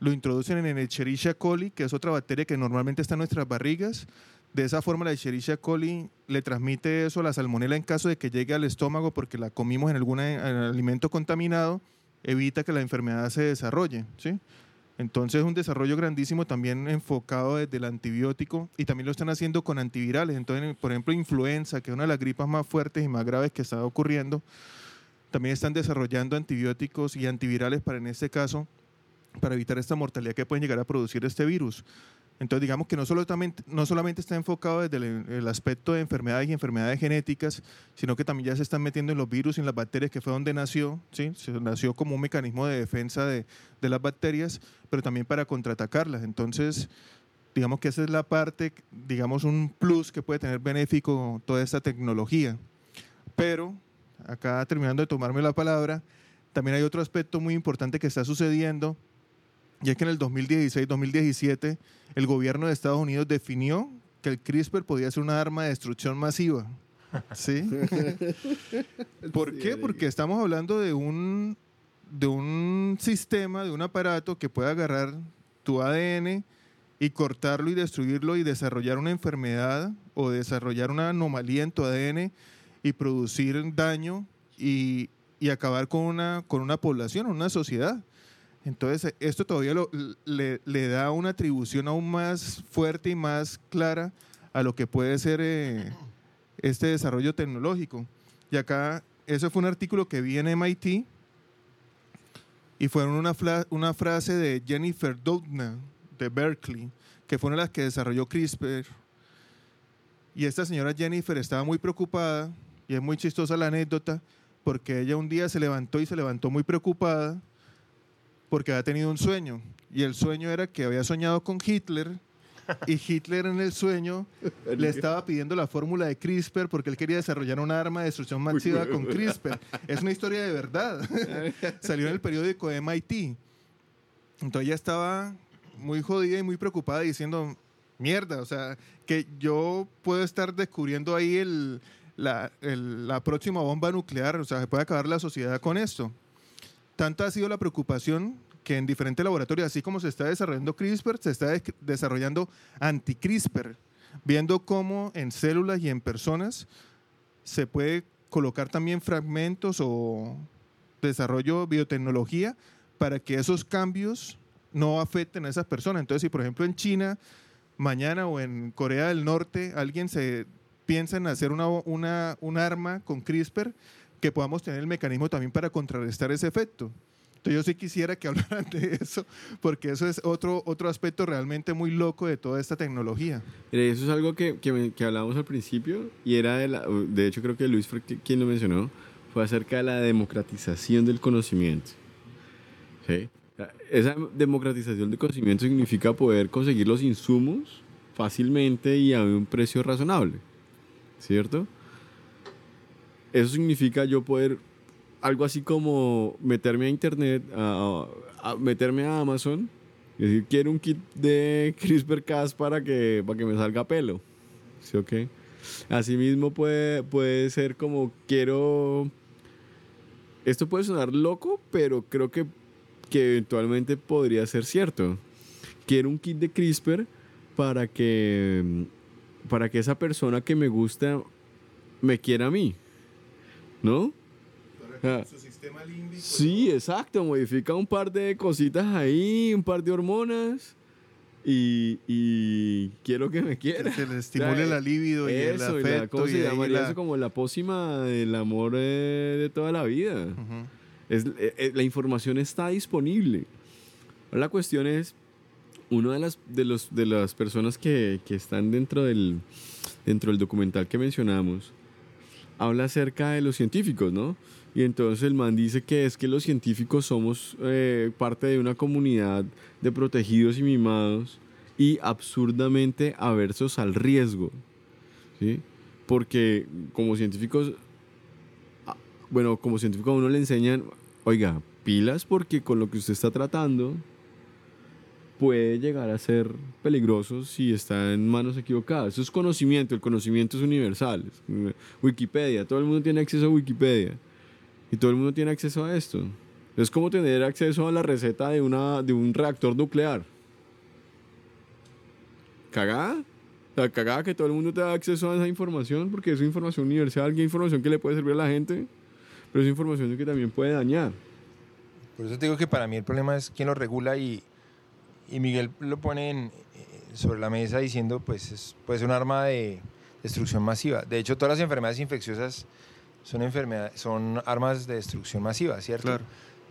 lo introducen en el Escherichia coli, que es otra bacteria que normalmente está en nuestras barrigas. De esa forma la Escherichia coli le transmite eso a la salmonela en caso de que llegue al estómago porque la comimos en algún alimento contaminado, evita que la enfermedad se desarrolle. ¿sí? Entonces es un desarrollo grandísimo también enfocado desde el antibiótico y también lo están haciendo con antivirales. Entonces, por ejemplo, influenza, que es una de las gripas más fuertes y más graves que está ocurriendo, también están desarrollando antibióticos y antivirales para en este caso para evitar esta mortalidad que pueden llegar a producir este virus. Entonces, digamos que no solamente, no solamente está enfocado desde el, el aspecto de enfermedades y enfermedades genéticas, sino que también ya se están metiendo en los virus y en las bacterias, que fue donde nació, ¿sí? Se nació como un mecanismo de defensa de, de las bacterias, pero también para contraatacarlas. Entonces, digamos que esa es la parte, digamos, un plus que puede tener benéfico toda esta tecnología. Pero, acá terminando de tomarme la palabra, también hay otro aspecto muy importante que está sucediendo, y es que en el 2016-2017 el gobierno de Estados Unidos definió que el CRISPR podía ser una arma de destrucción masiva. ¿Sí? ¿Por qué? Porque estamos hablando de un, de un sistema, de un aparato que puede agarrar tu ADN y cortarlo y destruirlo y desarrollar una enfermedad o desarrollar una anomalía en tu ADN y producir daño y, y acabar con una, con una población, una sociedad. Entonces, esto todavía lo- le, le da una atribución aún más fuerte y más clara a lo que puede ser eh, este desarrollo tecnológico. Y acá, ese fue un artículo que vi en MIT, y fueron una, una frase de Jennifer Doudna de Berkeley, que fue una de las que desarrolló CRISPR. Y esta señora Jennifer estaba muy preocupada, y es muy chistosa la anécdota, porque ella un día se levantó y se levantó muy preocupada porque había tenido un sueño. Y el sueño era que había soñado con Hitler y Hitler en el sueño le estaba pidiendo la fórmula de CRISPR porque él quería desarrollar un arma de destrucción masiva con CRISPR. Es una historia de verdad. Salió en el periódico de MIT. Entonces ella estaba muy jodida y muy preocupada diciendo, mierda, o sea, que yo puedo estar descubriendo ahí el, la, la próxima bomba nuclear, o sea, se puede acabar la sociedad con esto. Tanta ha sido la preocupación que en diferentes laboratorios, así como se está desarrollando CRISPR, se está desarrollando anti-CRISPR, viendo cómo en células y en personas se puede colocar también fragmentos o desarrollo biotecnología para que esos cambios no afecten a esas personas. Entonces, si por ejemplo en China, mañana o en Corea del Norte, alguien se piensa en hacer una, una, un arma con CRISPR, que podamos tener el mecanismo también para contrarrestar ese efecto. Entonces yo sí quisiera que hablaran de eso, porque eso es otro, otro aspecto realmente muy loco de toda esta tecnología. Eso es algo que, que, que hablábamos al principio y era de la, de hecho creo que Luis fue quien lo mencionó, fue acerca de la democratización del conocimiento. ¿Sí? Esa democratización del conocimiento significa poder conseguir los insumos fácilmente y a un precio razonable, ¿cierto? Eso significa yo poder algo así como meterme a internet, a, meterme a Amazon y decir, quiero un kit de CRISPR-Cas para que, para que me salga pelo. ¿Sí o qué? Asimismo puede, puede ser como quiero... Esto puede sonar loco, pero creo que, que eventualmente podría ser cierto. Quiero un kit de CRISPR para que, para que esa persona que me gusta me quiera a mí. ¿No? su sistema límbico. Sí, exacto. Modifica un par de cositas ahí, un par de hormonas. Y, quiero que me quiera. Que le estimule la libido y el afecto. ¿Cómo se llamaría eso? Como la pócima del amor de, toda la vida. es, eh, eh, la información está disponible. La cuestión es, una de las, de los, de las personas que, que están dentro del, dentro del documental que mencionamos, habla acerca de los científicos, ¿no? Y entonces el man dice que es que los científicos somos eh, parte de una comunidad de protegidos y mimados y absurdamente aversos al riesgo. ¿sí? Porque como científicos, ah, bueno, como científico a uno le enseñan, oiga, pilas porque con lo que usted está tratando puede llegar a ser peligroso si está en manos equivocadas. Eso es conocimiento, el conocimiento es universal. Wikipedia, todo el mundo tiene acceso a Wikipedia. Y todo el mundo tiene acceso a esto. Es como tener acceso a la receta de, una, de un reactor nuclear. ¿Cagada? La cagada que todo el mundo tenga acceso a esa información porque es información universal, que información que le puede servir a la gente, pero es información que también puede dañar. Por eso te digo que para mí el problema es quién lo regula y, y Miguel lo pone en, sobre la mesa diciendo pues es, puede ser un arma de destrucción masiva. De hecho, todas las enfermedades infecciosas son enfermedades, son armas de destrucción masiva, ¿cierto? Claro.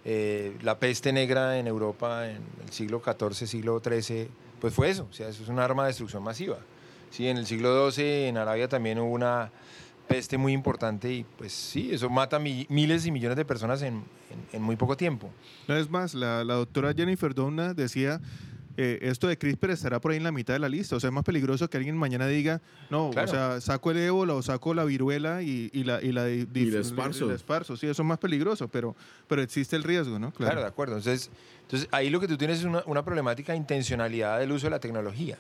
Eh, la peste negra en Europa en el siglo XIV, siglo XIII, pues fue eso, o sea, eso es un arma de destrucción masiva. Sí, en el siglo XII en Arabia también hubo una peste muy importante y pues sí, eso mata miles y millones de personas en, en, muy poco tiempo. Es más, la, la doctora Jennifer Donna decía eh, esto de CRISPR estará por ahí en la mitad de la lista. O sea, es más peligroso que alguien mañana diga, no, o sea, saco el ébola o saco la viruela y, la y la, y esparzo. Sí, eso es más peligroso, pero, pero existe el riesgo, ¿no? Claro, de acuerdo. Entonces, entonces, ahí lo que tú tienes es una, una problemática de intencionalidad del uso de la tecnología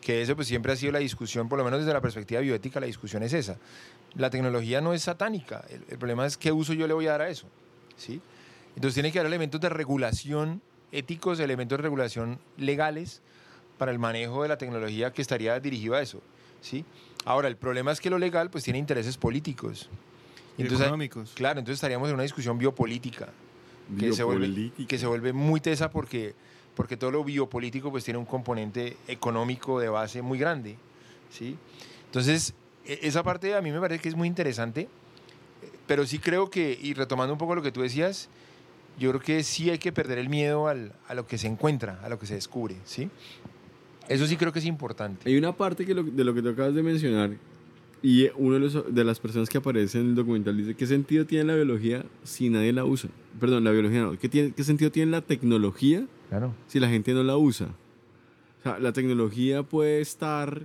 que eso pues siempre ha sido la discusión, por lo menos desde la perspectiva bioética, la discusión es esa. La tecnología no es satánica, el, el, problema es qué uso yo le voy a dar a eso. ¿sí? Entonces tiene que haber elementos de regulación éticos, elementos de regulación legales para el manejo de la tecnología que estaría dirigido a eso. ¿sí? Ahora, el problema es que lo legal pues tiene intereses políticos. Entonces, económicos. Claro, entonces estaríamos en una discusión biopolítica, que, se vuelve, que se vuelve muy tesa porque, porque todo lo biopolítico pues tiene un componente económico de base muy grande. ¿sí? Entonces, e, esa parte a mí me parece que es muy interesante, pero sí creo que, y retomando un poco lo que tú decías, yo creo que sí hay que perder el miedo al- a lo que se encuentra, a lo que se descubre, ¿sí? Eso sí creo que es importante. Hay una parte que lo- de lo que tú acabas de mencionar y uno de, los- de las personas que aparece en el documental dice, ¿qué sentido tiene la biología si nadie la usa? Perdón, la biología no. ¿Qué, tiene, qué sentido tiene la tecnología Claro. si la gente no la usa? O sea, la tecnología puede estar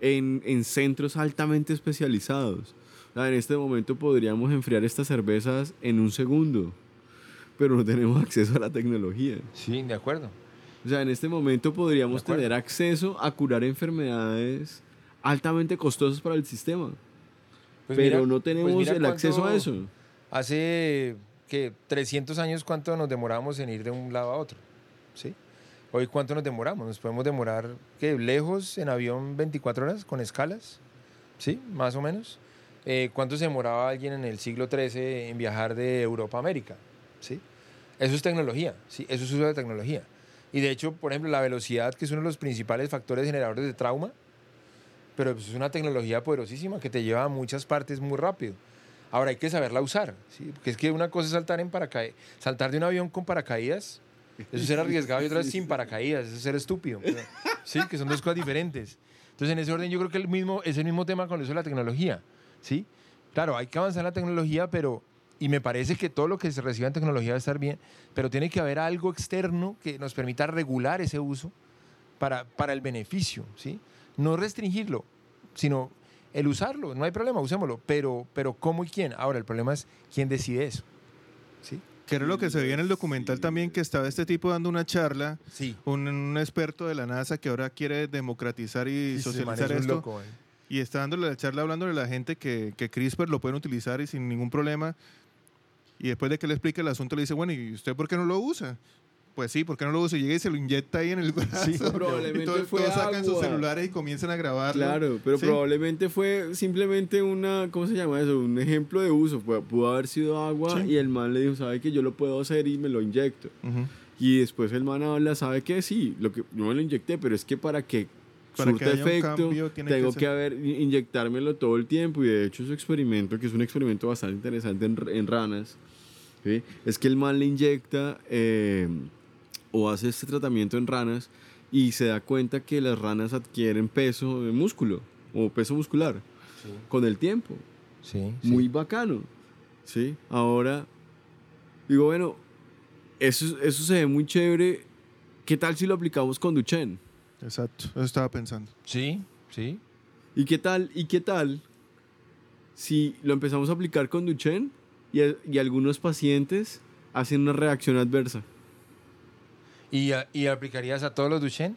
en, en centros altamente especializados. O sea, en este momento podríamos enfriar estas cervezas en un segundo, pero no tenemos acceso a la tecnología. Sí, de acuerdo. O sea, en este momento podríamos tener acceso a curar enfermedades altamente costosas para el sistema, Pues pero mira- no pues tenemos el acceso a eso. Hace que 300 años cuánto nos demoramos en ir de un lado a otro, ¿sí? Hoy cuánto nos demoramos? Nos podemos demorar que lejos en avión 24 horas con escalas, ¿sí? Más o menos. Eh, ¿Cuánto se demoraba alguien en el siglo XIII en viajar de Europa a América? ¿Sí? Eso es tecnología, ¿sí? Eso es uso de tecnología. Y de hecho, por ejemplo, la velocidad, que es uno de los principales factores generadores de trauma, pero pues, es una tecnología poderosísima que te lleva a muchas partes muy rápido. Ahora hay que saberla usar, ¿sí? porque es que una cosa es saltar en paracaídas, saltar de un avión con paracaídas, eso es ser arriesgado y otra es sin paracaídas, eso es ser estúpido. sí, que son dos cosas diferentes. Entonces, en ese orden yo creo que el mismo, es el mismo tema con el uso de la tecnología, ¿sí? Claro, hay que avanzar en la tecnología, pero y me parece que todo lo que se reciba en tecnología va a estar bien, pero tiene que haber algo externo que nos permita regular ese uso para, para el beneficio, ¿sí? No restringirlo, sino el usarlo, no hay problema, usémoslo, pero, pero ¿cómo y quién? Ahora, el problema es quién decide eso, ¿sí? Que era lo que se veía en el documental también, que estaba este tipo dando una charla, Sí. un, un experto de la NASA que ahora quiere democratizar y socializar esto. loco, man. Y está dándole la charla hablándole a la gente que, que CRISPR lo pueden utilizar y sin ningún problema. Y después de que le explique el asunto, le dice, bueno, ¿y usted por qué no lo usa? Pues sí, ¿por qué no lo usa? Y llega y se lo inyecta ahí en el brazo. probablemente y todos, fue todos sacan sus agua. celulares y comienzan a grabarlo. Claro, pero Sí. probablemente fue simplemente una, ¿cómo se llama eso? Un ejemplo de uso. Pu- Pudo haber sido agua Sí. y el man le dijo, ¿sabe que yo lo puedo hacer y me lo inyecto? Y después el man habla, ¿sabe que Sí, lo que, yo me lo inyecté, pero es que para que Para surta que haya un efecto, cambio, tiene que tengo ser- que, haber, inyectármelo todo el tiempo. Y de hecho su experimento, que es un experimento bastante interesante en, en ranas, ¿sí? es que el man le inyecta eh, o hace este tratamiento en ranas y se da cuenta que las ranas adquieren peso de músculo o peso muscular con el tiempo. Sí, sí. Muy bacano. ¿sí? Ahora, digo, bueno, eso, eso se ve muy chévere. ¿Qué tal si lo aplicamos con Duchenne? Exacto, eso estaba pensando. Sí, sí. ¿Y qué tal, y qué tal si lo empezamos a aplicar con Duchenne y, y algunos pacientes hacen una reacción adversa? ¿Y, a- y aplicarías a todos los Duchenne?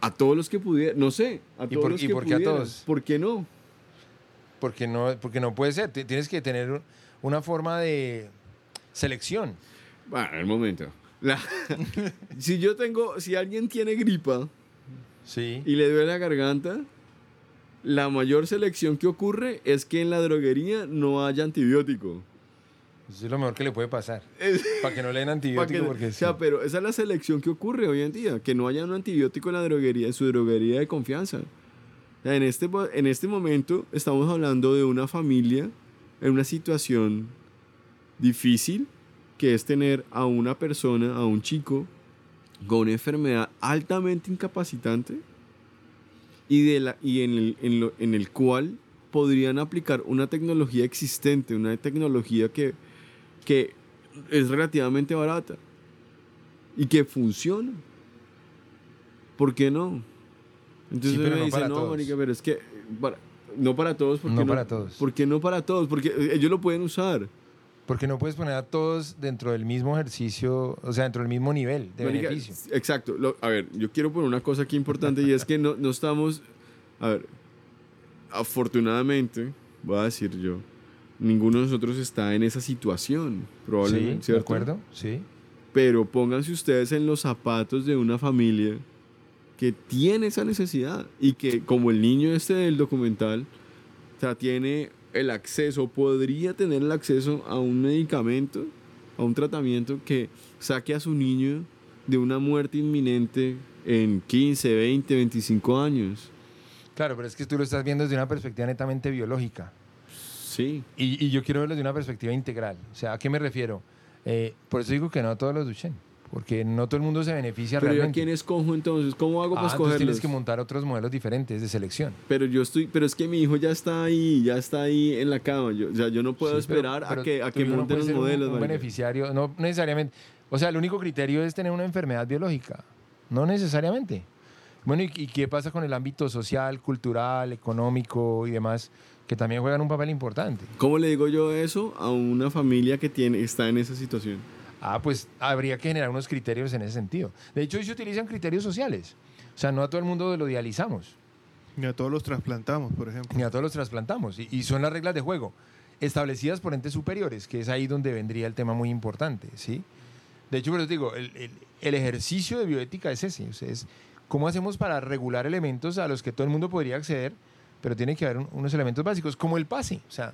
A todos los que pudieran, no sé, a ¿Y todos por- los y que por qué a pudieran. todos? ¿Por qué no? Porque no, porque no puede ser. Ti- Tienes que tener un- una forma de selección. Bueno, el momento. La- si yo tengo, si alguien tiene gripa Sí. y le duele la garganta, la mayor selección que ocurre es que en la droguería no haya antibiótico. Eso es lo mejor que le puede pasar. Para que no le den antibiótico. que- porque o sea, sí. pero esa es la selección que ocurre hoy en día, que no haya un antibiótico en la droguería, en su droguería de confianza. O sea, en, este, en este momento estamos hablando de una familia en una situación difícil, que es tener a una persona, a un chico, con una enfermedad altamente incapacitante y, de la, y en, el, en, lo- en el cual podrían aplicar una tecnología existente, una tecnología que, que es relativamente barata y que funciona. ¿Por qué no? Entonces Sí, pero me no dice, para no, todos". marica, pero es que para- no para todos. ¿por qué No para todos. ¿Por qué no para todos? Porque ellos lo pueden usar. Porque no puedes poner a todos dentro del mismo ejercicio, o sea, dentro del mismo nivel de Marica, beneficio. Exacto. Lo- a ver, yo quiero poner una cosa aquí importante y es que no, no estamos, a ver, afortunadamente, voy a decir yo, ninguno de nosotros está en esa situación, probablemente, Sí, ¿cierto? ¿de acuerdo? Sí. Pero pónganse ustedes en los zapatos de una familia que tiene esa necesidad y que, como el niño este del documental, o sea, tiene el acceso, podría tener el acceso a un medicamento, a un tratamiento que saque a su niño de una muerte inminente en 15, 20, 25 años. Claro, pero es que tú lo estás viendo desde una perspectiva netamente biológica. Sí. Y, y yo quiero verlo desde una perspectiva integral. O sea, ¿a qué me refiero? Eh, por eso digo que no todos los duchen, porque no todo el mundo se beneficia Pero a realmente. quién escojo entonces, ¿cómo hago Ah, para escogerlos? tienes que montar otros modelos diferentes de selección. Pero yo estoy, pero es que mi hijo ya está ahí, ya está ahí en la cama. Yo, o sea, yo no puedo Sí, pero- esperar pero a que, a que no monten los un- modelos. Un, beneficiario, no necesariamente. O sea, el único criterio es tener una enfermedad biológica, no necesariamente. Bueno, ¿y, y qué pasa con el ámbito social, cultural, económico y demás, que también juegan un papel importante? ¿Cómo le digo yo eso a una familia que tiene, está en esa situación? Ah, pues habría que generar unos criterios en ese sentido. De hecho, hoy se utilizan criterios sociales. O sea, no a todo el mundo lo dializamos, Ni a todos los trasplantamos, por ejemplo. ni a todos los trasplantamos. Y, y son las reglas de juego establecidas por entes superiores, que es ahí donde vendría el tema muy importante, ¿sí? De hecho, pero te digo, el, el- el ejercicio de bioética es ese. o sea, es cómo hacemos para regular elementos a los que todo el mundo podría acceder, pero tiene que haber un- unos elementos básicos, como el pase. O sea,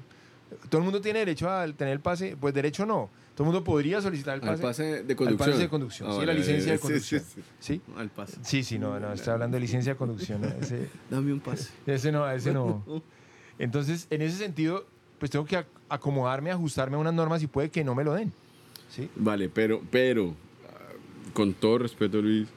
todo el mundo tiene derecho a tener el pase, pues derecho no. Todo el mundo podría solicitar el Al pase. pase de Al conducción. pase de conducción, Ah, sí, vale, la licencia de sí, sí, conducción. sí. ¿Sí? Al pase. Sí, sí, no, no, estoy hablando de licencia de conducción. ¿no? Ese, Dame un pase. ese no, ese no. Entonces, en ese sentido, pues tengo que ac- acomodarme, ajustarme a unas normas y puede que no me lo den. ¿Sí? Vale, pero, pero, ah, con todo respeto, Luis,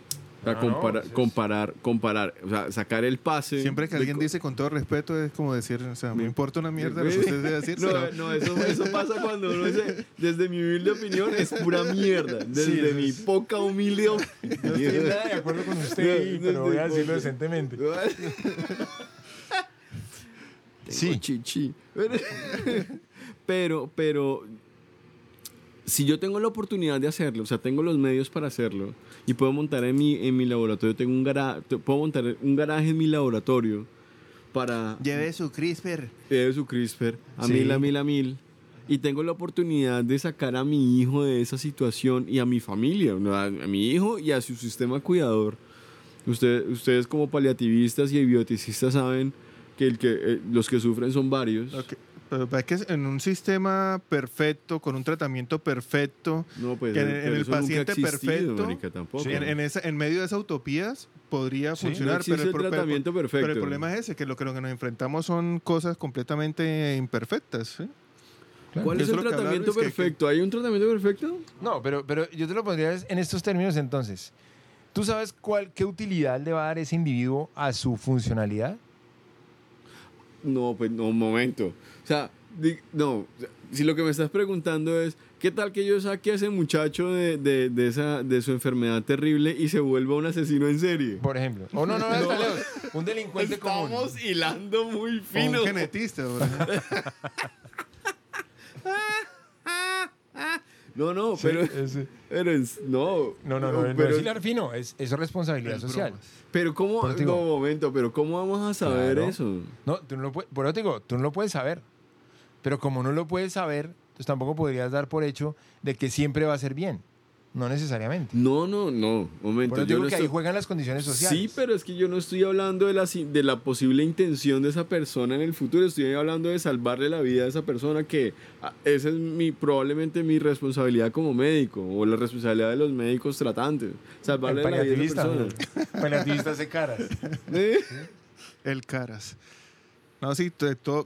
o sea, compara- es- comparar, comparar, o sea, sacar el pase. Siempre que alguien dice con todo respeto es como decir, o sea, me importa una mierda lo que usted debe decir. No, no, eso, eso pasa cuando uno dice, desde mi humilde opinión, es pura mierda. Desde mi es- poca humilde opinión. No estoy nada de acuerdo con usted, ahí, No, no pero voy a decirlo decentemente. Sí. Sí. Chichi. Pero, pero, si yo tengo la oportunidad de hacerlo, o sea, tengo los medios para hacerlo, y puedo montar en mi, en mi laboratorio, tengo un garaje, puedo montar un garaje en mi laboratorio para Lleve su CRISPR. de su CRISPR a Sí. mil, a mil, a mil. Y tengo la oportunidad de sacar a mi hijo de esa situación y a mi familia, a, mi hijo y a su sistema cuidador. Usted- ustedes como paliativistas y bioticistas saben que, el que eh, los que sufren son varios. Ok, Pero es que en un sistema perfecto, con un tratamiento perfecto, No, pues, Que en- el paciente existido, perfecto, marica. Sí. en, en esa- en medio de esas utopías podría Sí, funcionar. pero, el pro- pero- tratamiento perfecto. pero el problema es ese, que lo que, lo que nos enfrentamos son cosas completamente imperfectas. ¿sí? ¿Cuál es el tratamiento que- perfecto? ¿Hay un tratamiento perfecto? No, pero, pero yo te lo pondría en estos términos entonces. ¿Tú sabes cuál, qué utilidad le va a dar ese individuo a su funcionalidad? No, pues no, un momento. O sea, di- no, si lo que me estás preguntando es, ¿qué tal que yo saque a ese muchacho de, de, de esa, de su enfermedad terrible y se vuelva un asesino en serie? Por ejemplo. O no, no, no, lejos. Un delincuente común. Estamos hilando muy fino. un genetista. No, no, pero, Ese- pero es- no. No, no, no, no, pero, es hilar fino, es, eso es responsabilidad Es social. bromas. pero ¿cómo? Pero te digo- no, un momento, pero ¿cómo vamos a saber Claro. eso? No, tú no lo puedes, por eso te digo, tú no lo puedes saber. Pero como no lo puedes saber, pues tampoco podrías dar por hecho de que siempre va a ser bien. No necesariamente. No, no, no, un momento. Por eso yo digo no que ahí juegan las condiciones sociales. Sí, pero es que yo no estoy hablando de la, de la posible intención de esa persona en el futuro, estoy hablando de salvarle la vida a esa persona que ah, esa es mi, probablemente mi responsabilidad como médico o la responsabilidad de los médicos tratantes, salvarle la vida a esa persona. ¿no? Paliativista hace caras. ¿Eh? El caras. No, sí,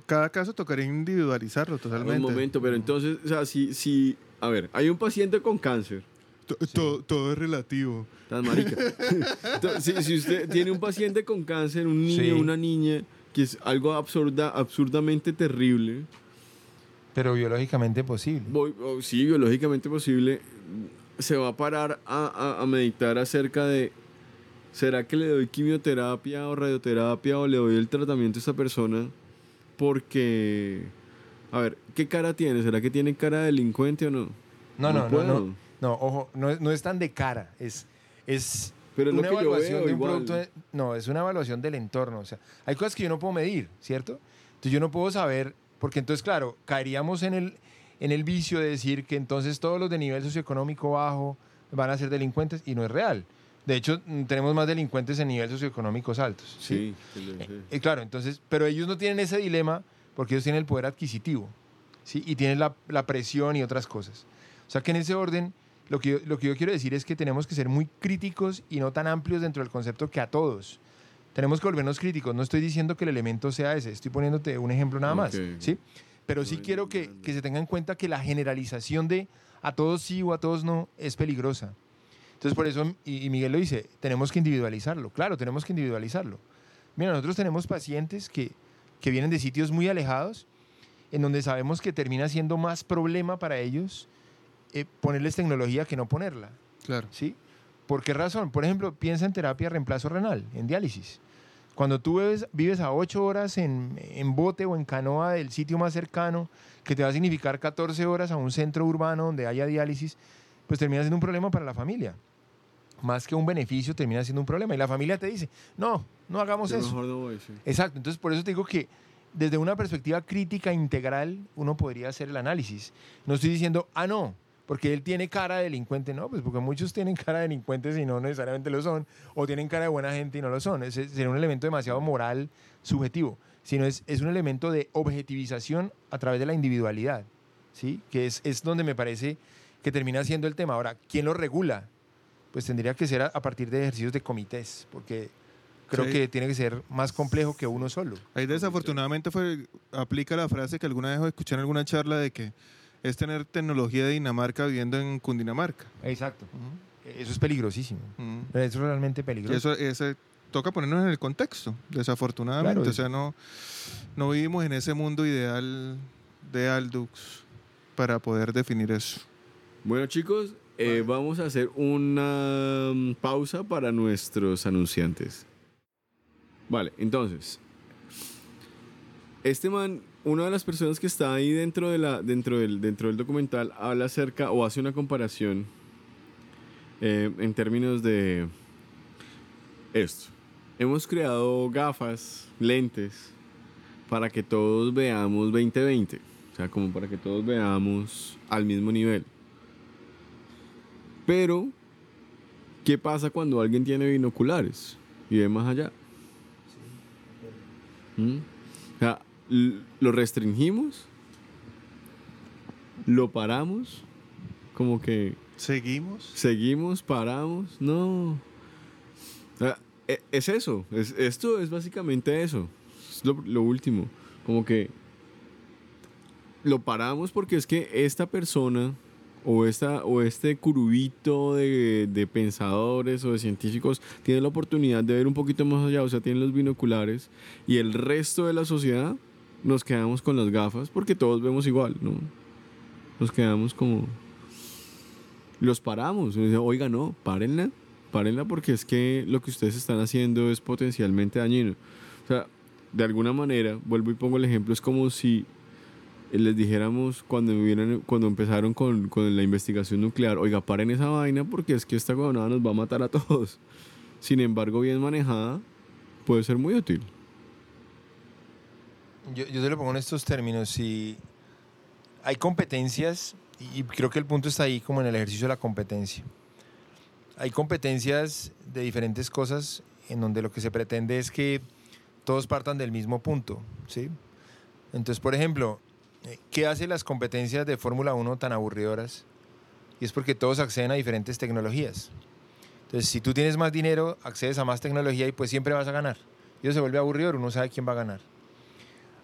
cada caso tocaría individualizarlo totalmente. Un momento, pero entonces, o sea, si, si, a ver, hay un paciente con cáncer, To- to- todo es relativo. tan marica. Entonces, si, si usted tiene un paciente con cáncer, un niño, Sí. una niña, que es algo absurda, absurdamente terrible, Pero biológicamente posible. voy- sí, biológicamente posible, se va a parar a, a- a meditar acerca de, ¿será que le doy quimioterapia o radioterapia o le doy el tratamiento a esta persona? Porque, a ver, ¿qué cara tiene? ¿Será que tiene cara de delincuente o no? No, no, no, no. No, ojo, no, es- no es tan de cara. Es, es Pero es lo una evaluación veo de un igual. producto. no, es una evaluación del entorno. O sea, hay cosas que yo no puedo medir, ¿cierto? Entonces yo no puedo saber, porque entonces, claro, caeríamos en el, en el vicio de decir que entonces todos los de nivel socioeconómico bajo van a ser delincuentes y no es real. De hecho, mm, tenemos más delincuentes en nivel socioeconómicos altos. ¿sí? Sé. Eh, claro, entonces, pero ellos no tienen ese dilema porque ellos tienen el poder adquisitivo, ¿sí? Y tienen la, la presión y otras cosas. O sea que en ese orden, lo que, yo, lo que yo quiero decir es que tenemos que ser muy críticos y no tan amplios dentro del concepto que a todos. Tenemos que volvernos críticos. No estoy diciendo que el elemento sea ese, estoy poniéndote un ejemplo nada más. ¿sí? Pero sí No, quiero que, que se tenga en cuenta que la generalización de a todos sí o a todos no, es peligrosa. Entonces, por eso, y, y Miguel lo dice, tenemos que individualizarlo. Claro, tenemos que individualizarlo. Mira, nosotros tenemos pacientes que, que vienen de sitios muy alejados, en donde sabemos que termina siendo más problema para ellos eh, ponerles tecnología que no ponerla. Claro. ¿sí? ¿Por qué razón? Por ejemplo, piensa en terapia de reemplazo renal, en diálisis. Cuando tú vives, vives a 8 horas en, en bote o en canoa del sitio más cercano, que te va a significar 14 horas a un centro urbano donde haya diálisis, pues termina siendo un problema para la familia. Más que un beneficio, termina siendo un problema. Y la familia te dice, no, no hagamos Yo eso. mejor no voy, sí. Exacto, entonces por eso te digo que desde una perspectiva crítica integral uno podría hacer el análisis. No estoy diciendo, ah, no, porque él tiene cara de delincuente, no, pues porque muchos tienen cara de delincuentes y no necesariamente lo son, o tienen cara de buena gente y no lo son. Ese sería un elemento demasiado moral subjetivo, sino es, es un elemento de objetivización a través de la individualidad, ¿sí? que es, es donde me parece que termina siendo el tema. Ahora, ¿quién lo regula? Pues tendría que ser a, a partir de ejercicios de comités, porque creo Sí. que tiene que ser más complejo que uno solo. Ahí desafortunadamente fue, aplica la frase que alguna vez escuché en alguna charla de que es tener tecnología de Dinamarca viviendo en Cundinamarca. Exacto. Eso es peligrosísimo. Eso es realmente Y peligroso. eso ese, toca ponernos en el contexto, desafortunadamente. Claro. o sea, no, no vivimos en ese mundo ideal de Aldux para poder definir eso. Bueno, chicos, eh, vamos a hacer una mm, pausa para nuestros anunciantes. Vale, entonces. Este man, una de las personas que está ahí dentro, de la, dentro, del, dentro del documental, habla acerca o hace una comparación eh, en términos de esto. Hemos creado gafas, lentes, para que todos veamos 2020. O sea, como para que todos veamos al mismo nivel. Pero, ¿qué pasa cuando alguien tiene binoculares y ve más allá? ¿Mm? O sea, lo restringimos, lo paramos, como que Seguimos. seguimos, paramos, no. O sea, e- es eso, es, esto es básicamente eso, es lo, lo último, como que lo paramos porque es que esta persona o, esta, o este curubito de, de pensadores o de científicos tiene la oportunidad de ver un poquito más allá, o sea, tienen los binoculares y el resto de la sociedad nos quedamos con las gafas porque todos vemos igual, ¿no? Nos quedamos como... Los paramos, oiga, no, párenla, párenla porque es que lo que ustedes están haciendo es potencialmente dañino. O sea, de alguna manera, vuelvo y pongo el ejemplo, es como si les dijéramos cuando, vieron, cuando empezaron con, con la investigación nuclear, oiga, paren esa vaina porque es que esta gobernada nos va a matar a todos. Sin embargo, bien manejada, puede ser muy útil. Yo, yo te lo pongo en estos términos. Si hay competencias, y creo que el punto está ahí como en el ejercicio de la competencia. Hay competencias de diferentes cosas en donde lo que se pretende es que todos partan del mismo punto, ¿sí? Entonces, por ejemplo, eh, ¿qué hace las competencias de Fórmula 1 tan aburridoras? Y es porque todos acceden a diferentes tecnologías. Entonces, si tú tienes más dinero, accedes a más tecnología y pues siempre vas a ganar. Y eso se vuelve aburridor, uno sabe quién va a ganar.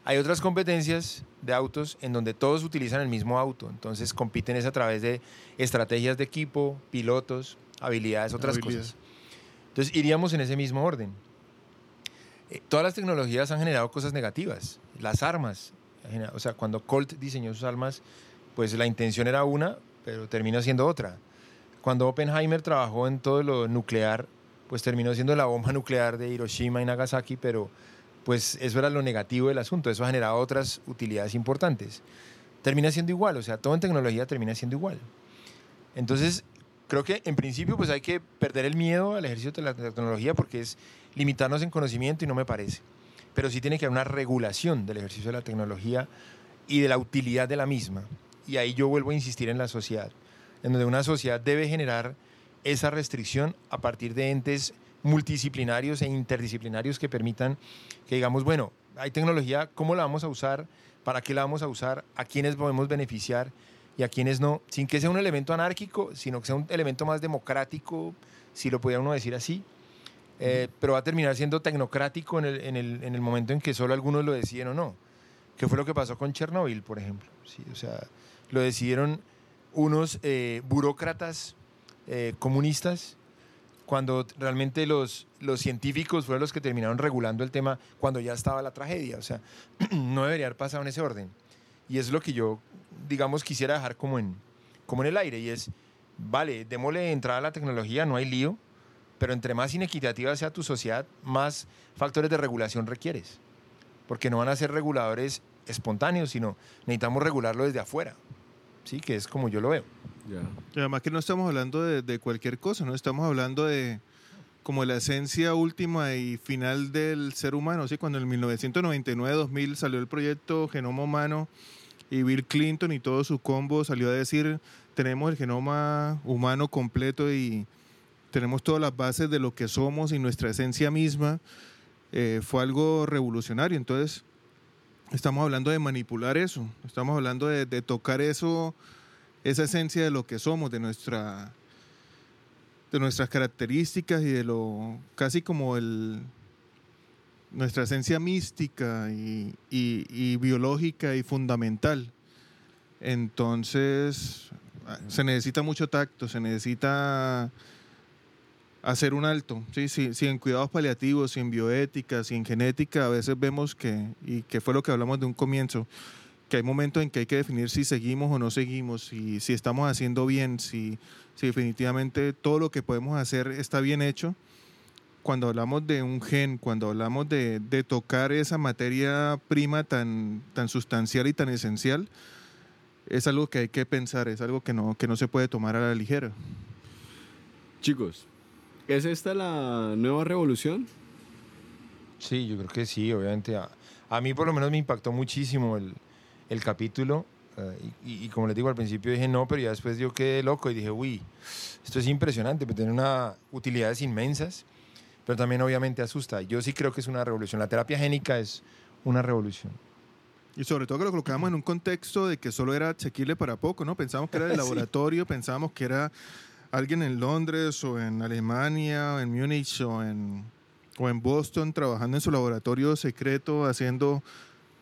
Hay otras competencias de autos en donde todos utilizan el mismo auto, entonces compiten es a través de estrategias de equipo, pilotos, habilidades, otras Habilidad. cosas. Entonces iríamos en ese mismo orden. Eh, todas las tecnologías han generado cosas negativas. Las armas, o sea, cuando Colt diseñó sus armas, pues la intención era una, pero terminó siendo otra. Cuando Oppenheimer trabajó en todo lo nuclear, pues terminó siendo la bomba nuclear de Hiroshima y Nagasaki, pero pues eso era lo negativo del asunto, eso ha generado otras utilidades importantes. Termina siendo igual, o sea, todo en tecnología termina siendo igual. Entonces, creo que en principio pues hay que perder el miedo al ejercicio de la tecnología porque es limitarnos en conocimiento y no me parece. Pero sí tiene que haber una regulación del ejercicio de la tecnología y de la utilidad de la misma. Y ahí yo vuelvo a insistir en la sociedad, en donde una sociedad debe generar esa restricción a partir de entes multidisciplinarios e interdisciplinarios que permitan que digamos, bueno, hay tecnología, ¿cómo la vamos a usar? ¿Para qué la vamos a usar? ¿A quiénes podemos beneficiar? y a quienes no, sin que sea un elemento anárquico, sino que sea un elemento más democrático, si lo pudiera uno decir así. Eh, pero va a terminar siendo tecnocrático en el, en, el, en el momento en que solo algunos lo deciden o no. ¿Qué fue lo que pasó con Chernóbil, por ejemplo? Sí, o sea, lo decidieron unos eh, burócratas eh, comunistas cuando realmente los, los científicos fueron los que terminaron regulando el tema cuando ya estaba la tragedia. O sea, no debería haber pasado en ese orden. Y es lo que yo, digamos, quisiera dejar como en, como en el aire. Y es, vale, démosle entrada a la tecnología, no hay lío, pero entre más inequitativa sea tu sociedad, más factores de regulación requieres. Porque no van a ser reguladores espontáneos, sino necesitamos regularlo desde afuera. ¿Sí? Que es como yo lo veo. Ya. Y además que no estamos hablando de, de cualquier cosa, no estamos hablando de como la esencia última y final del ser humano, ¿sí? Cuando en 1999-2000 salió el proyecto Genoma Humano y Bill Clinton y todo su combo salió a decir, tenemos el genoma humano completo y tenemos todas las bases de lo que somos y nuestra esencia misma, eh, fue algo revolucionario. Entonces, estamos hablando de manipular eso, estamos hablando de, de tocar eso, esa esencia de lo que somos, de nuestra de nuestras características y de lo casi como el nuestra esencia mística y, y- y biológica y fundamental. Entonces, se necesita mucho tacto, se necesita hacer un alto. ¿sí? Si, si en cuidados paliativos, si en bioética, si en genética, a veces vemos que, y que fue lo que hablamos de un comienzo, que hay momentos en que hay que definir si seguimos o no seguimos, si, si estamos haciendo bien, si, si definitivamente todo lo que podemos hacer está bien hecho. Cuando hablamos de un gen, cuando hablamos de, de tocar esa materia prima tan, tan sustancial y tan esencial, es algo que hay que pensar, es algo que no, que no se puede tomar a la ligera. Chicos, ¿es esta la nueva revolución? Sí, yo creo que sí, obviamente. A, a mí por lo menos me impactó muchísimo el, el capítulo. eh, y, y como les digo al principio dije no, pero ya después yo quedé loco y dije, uy, esto es impresionante, pero tiene una, utilidades inmensas, pero también obviamente asusta. Yo sí creo que es una revolución. La terapia génica es una revolución. Y sobre todo que lo colocamos en un contexto de que solo era asequible para poco, ¿no? Pensábamos que era de Sí. laboratorio, pensábamos que era alguien en Londres o en Alemania o en Múnich o en, o en Boston trabajando en su laboratorio secreto haciendo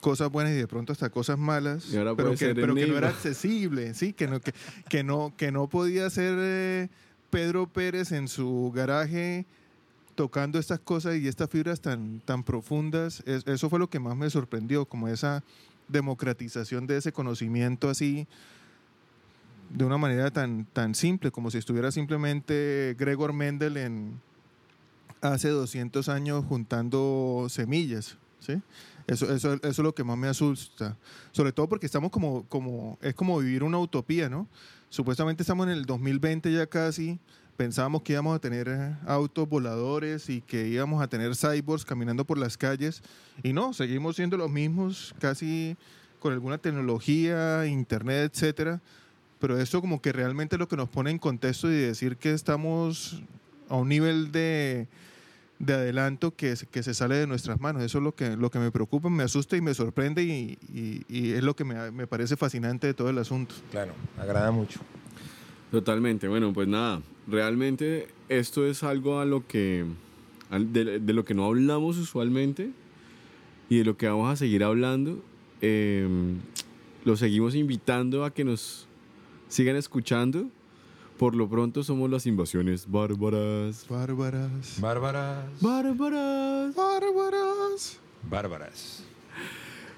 cosas buenas y de pronto hasta cosas malas, pero, que, pero que no era accesible, sí, que no, que, que no, que no podía ser eh, Pedro Pérez en su garaje tocando estas cosas y estas fibras tan, tan profundas, es- eso fue lo que más me sorprendió, como esa democratización de ese conocimiento así, de una manera tan, tan simple, como si estuviera simplemente Gregor Mendel en hace 200 años juntando semillas, ¿sí? Eso, eso, eso es lo que más me asusta, sobre todo porque estamos como, como, es como vivir una utopía, ¿no? Supuestamente estamos en el 2020 ya casi, pensábamos que íbamos a tener autos voladores y que íbamos a tener cyborgs caminando por las calles y no, seguimos siendo los mismos, casi con alguna tecnología, internet, etcétera. Pero eso como que realmente lo que nos pone en contexto y decir que estamos a un nivel de, de adelanto que, se- que se sale de nuestras manos. Eso es lo que, lo que me preocupa, me asusta y me sorprende y, y- y es lo que me, me parece fascinante de todo el asunto. Claro, agrada mucho. Totalmente. Bueno, pues nada, realmente esto es algo a lo que de, de lo que no hablamos usualmente y de lo que vamos a seguir hablando. Eh, lo seguimos invitando a que nos sigan escuchando. Por lo pronto somos las invasiones bárbaras. Bárbaras. Bárbaras. Bárbaras. Bárbaras. Bárbaras.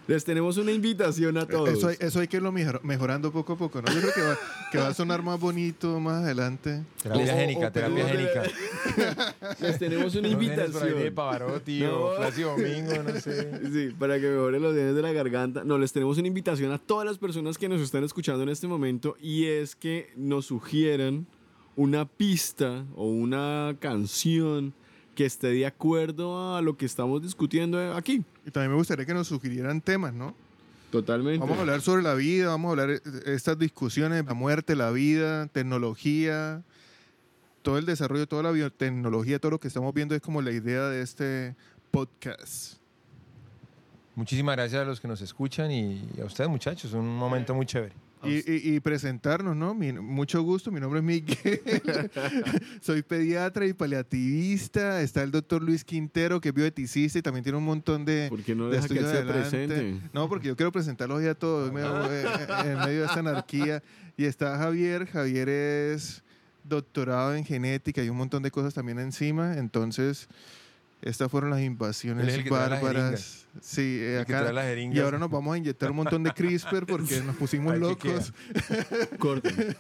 Les tenemos una invitación a todos. Eso hay, eso hay que irlo mejor- mejorando poco a poco, ¿no? Yo creo que va, que va a sonar más bonito más adelante. Terapia O- o- génica, o terapia perdón, génica. Les tenemos una Los genes por ahí de invitación. Pavarotti No. o Plácido Domingo, no sé. Sí, para que mejoren los dientes de la garganta. No, les tenemos una invitación a todas las personas que nos están escuchando en este momento y es que nos sugieran una pista o una canción que esté de acuerdo a lo que estamos discutiendo aquí. Y también me gustaría que nos sugirieran temas, ¿no? Totalmente. Vamos a hablar sobre la vida, vamos a hablar de estas discusiones, la muerte, la vida, tecnología, todo el desarrollo, toda la biotecnología, todo lo que estamos viendo es como la idea de este podcast. Muchísimas gracias a los que nos escuchan y a ustedes, muchachos. Un momento muy chévere. Y, y- y presentarnos, ¿no? Mi- mucho gusto, mi nombre es Miguel. Soy pediatra y paliativista. Está el doctor Luis Quintero, que es bioeticista y también tiene un montón de, ¿Por qué no de deja que se presente? No, porque yo quiero presentarlos ya a todos me- eh, en medio de esta anarquía. Y está Javier. Javier es doctorado en genética y un montón de cosas también encima. Entonces, estas fueron las invasiones es el que trae las bárbaras. Sí, eh, acá. Y ahora nos vamos a inyectar un montón de CRISPR porque nos pusimos locos. Corten.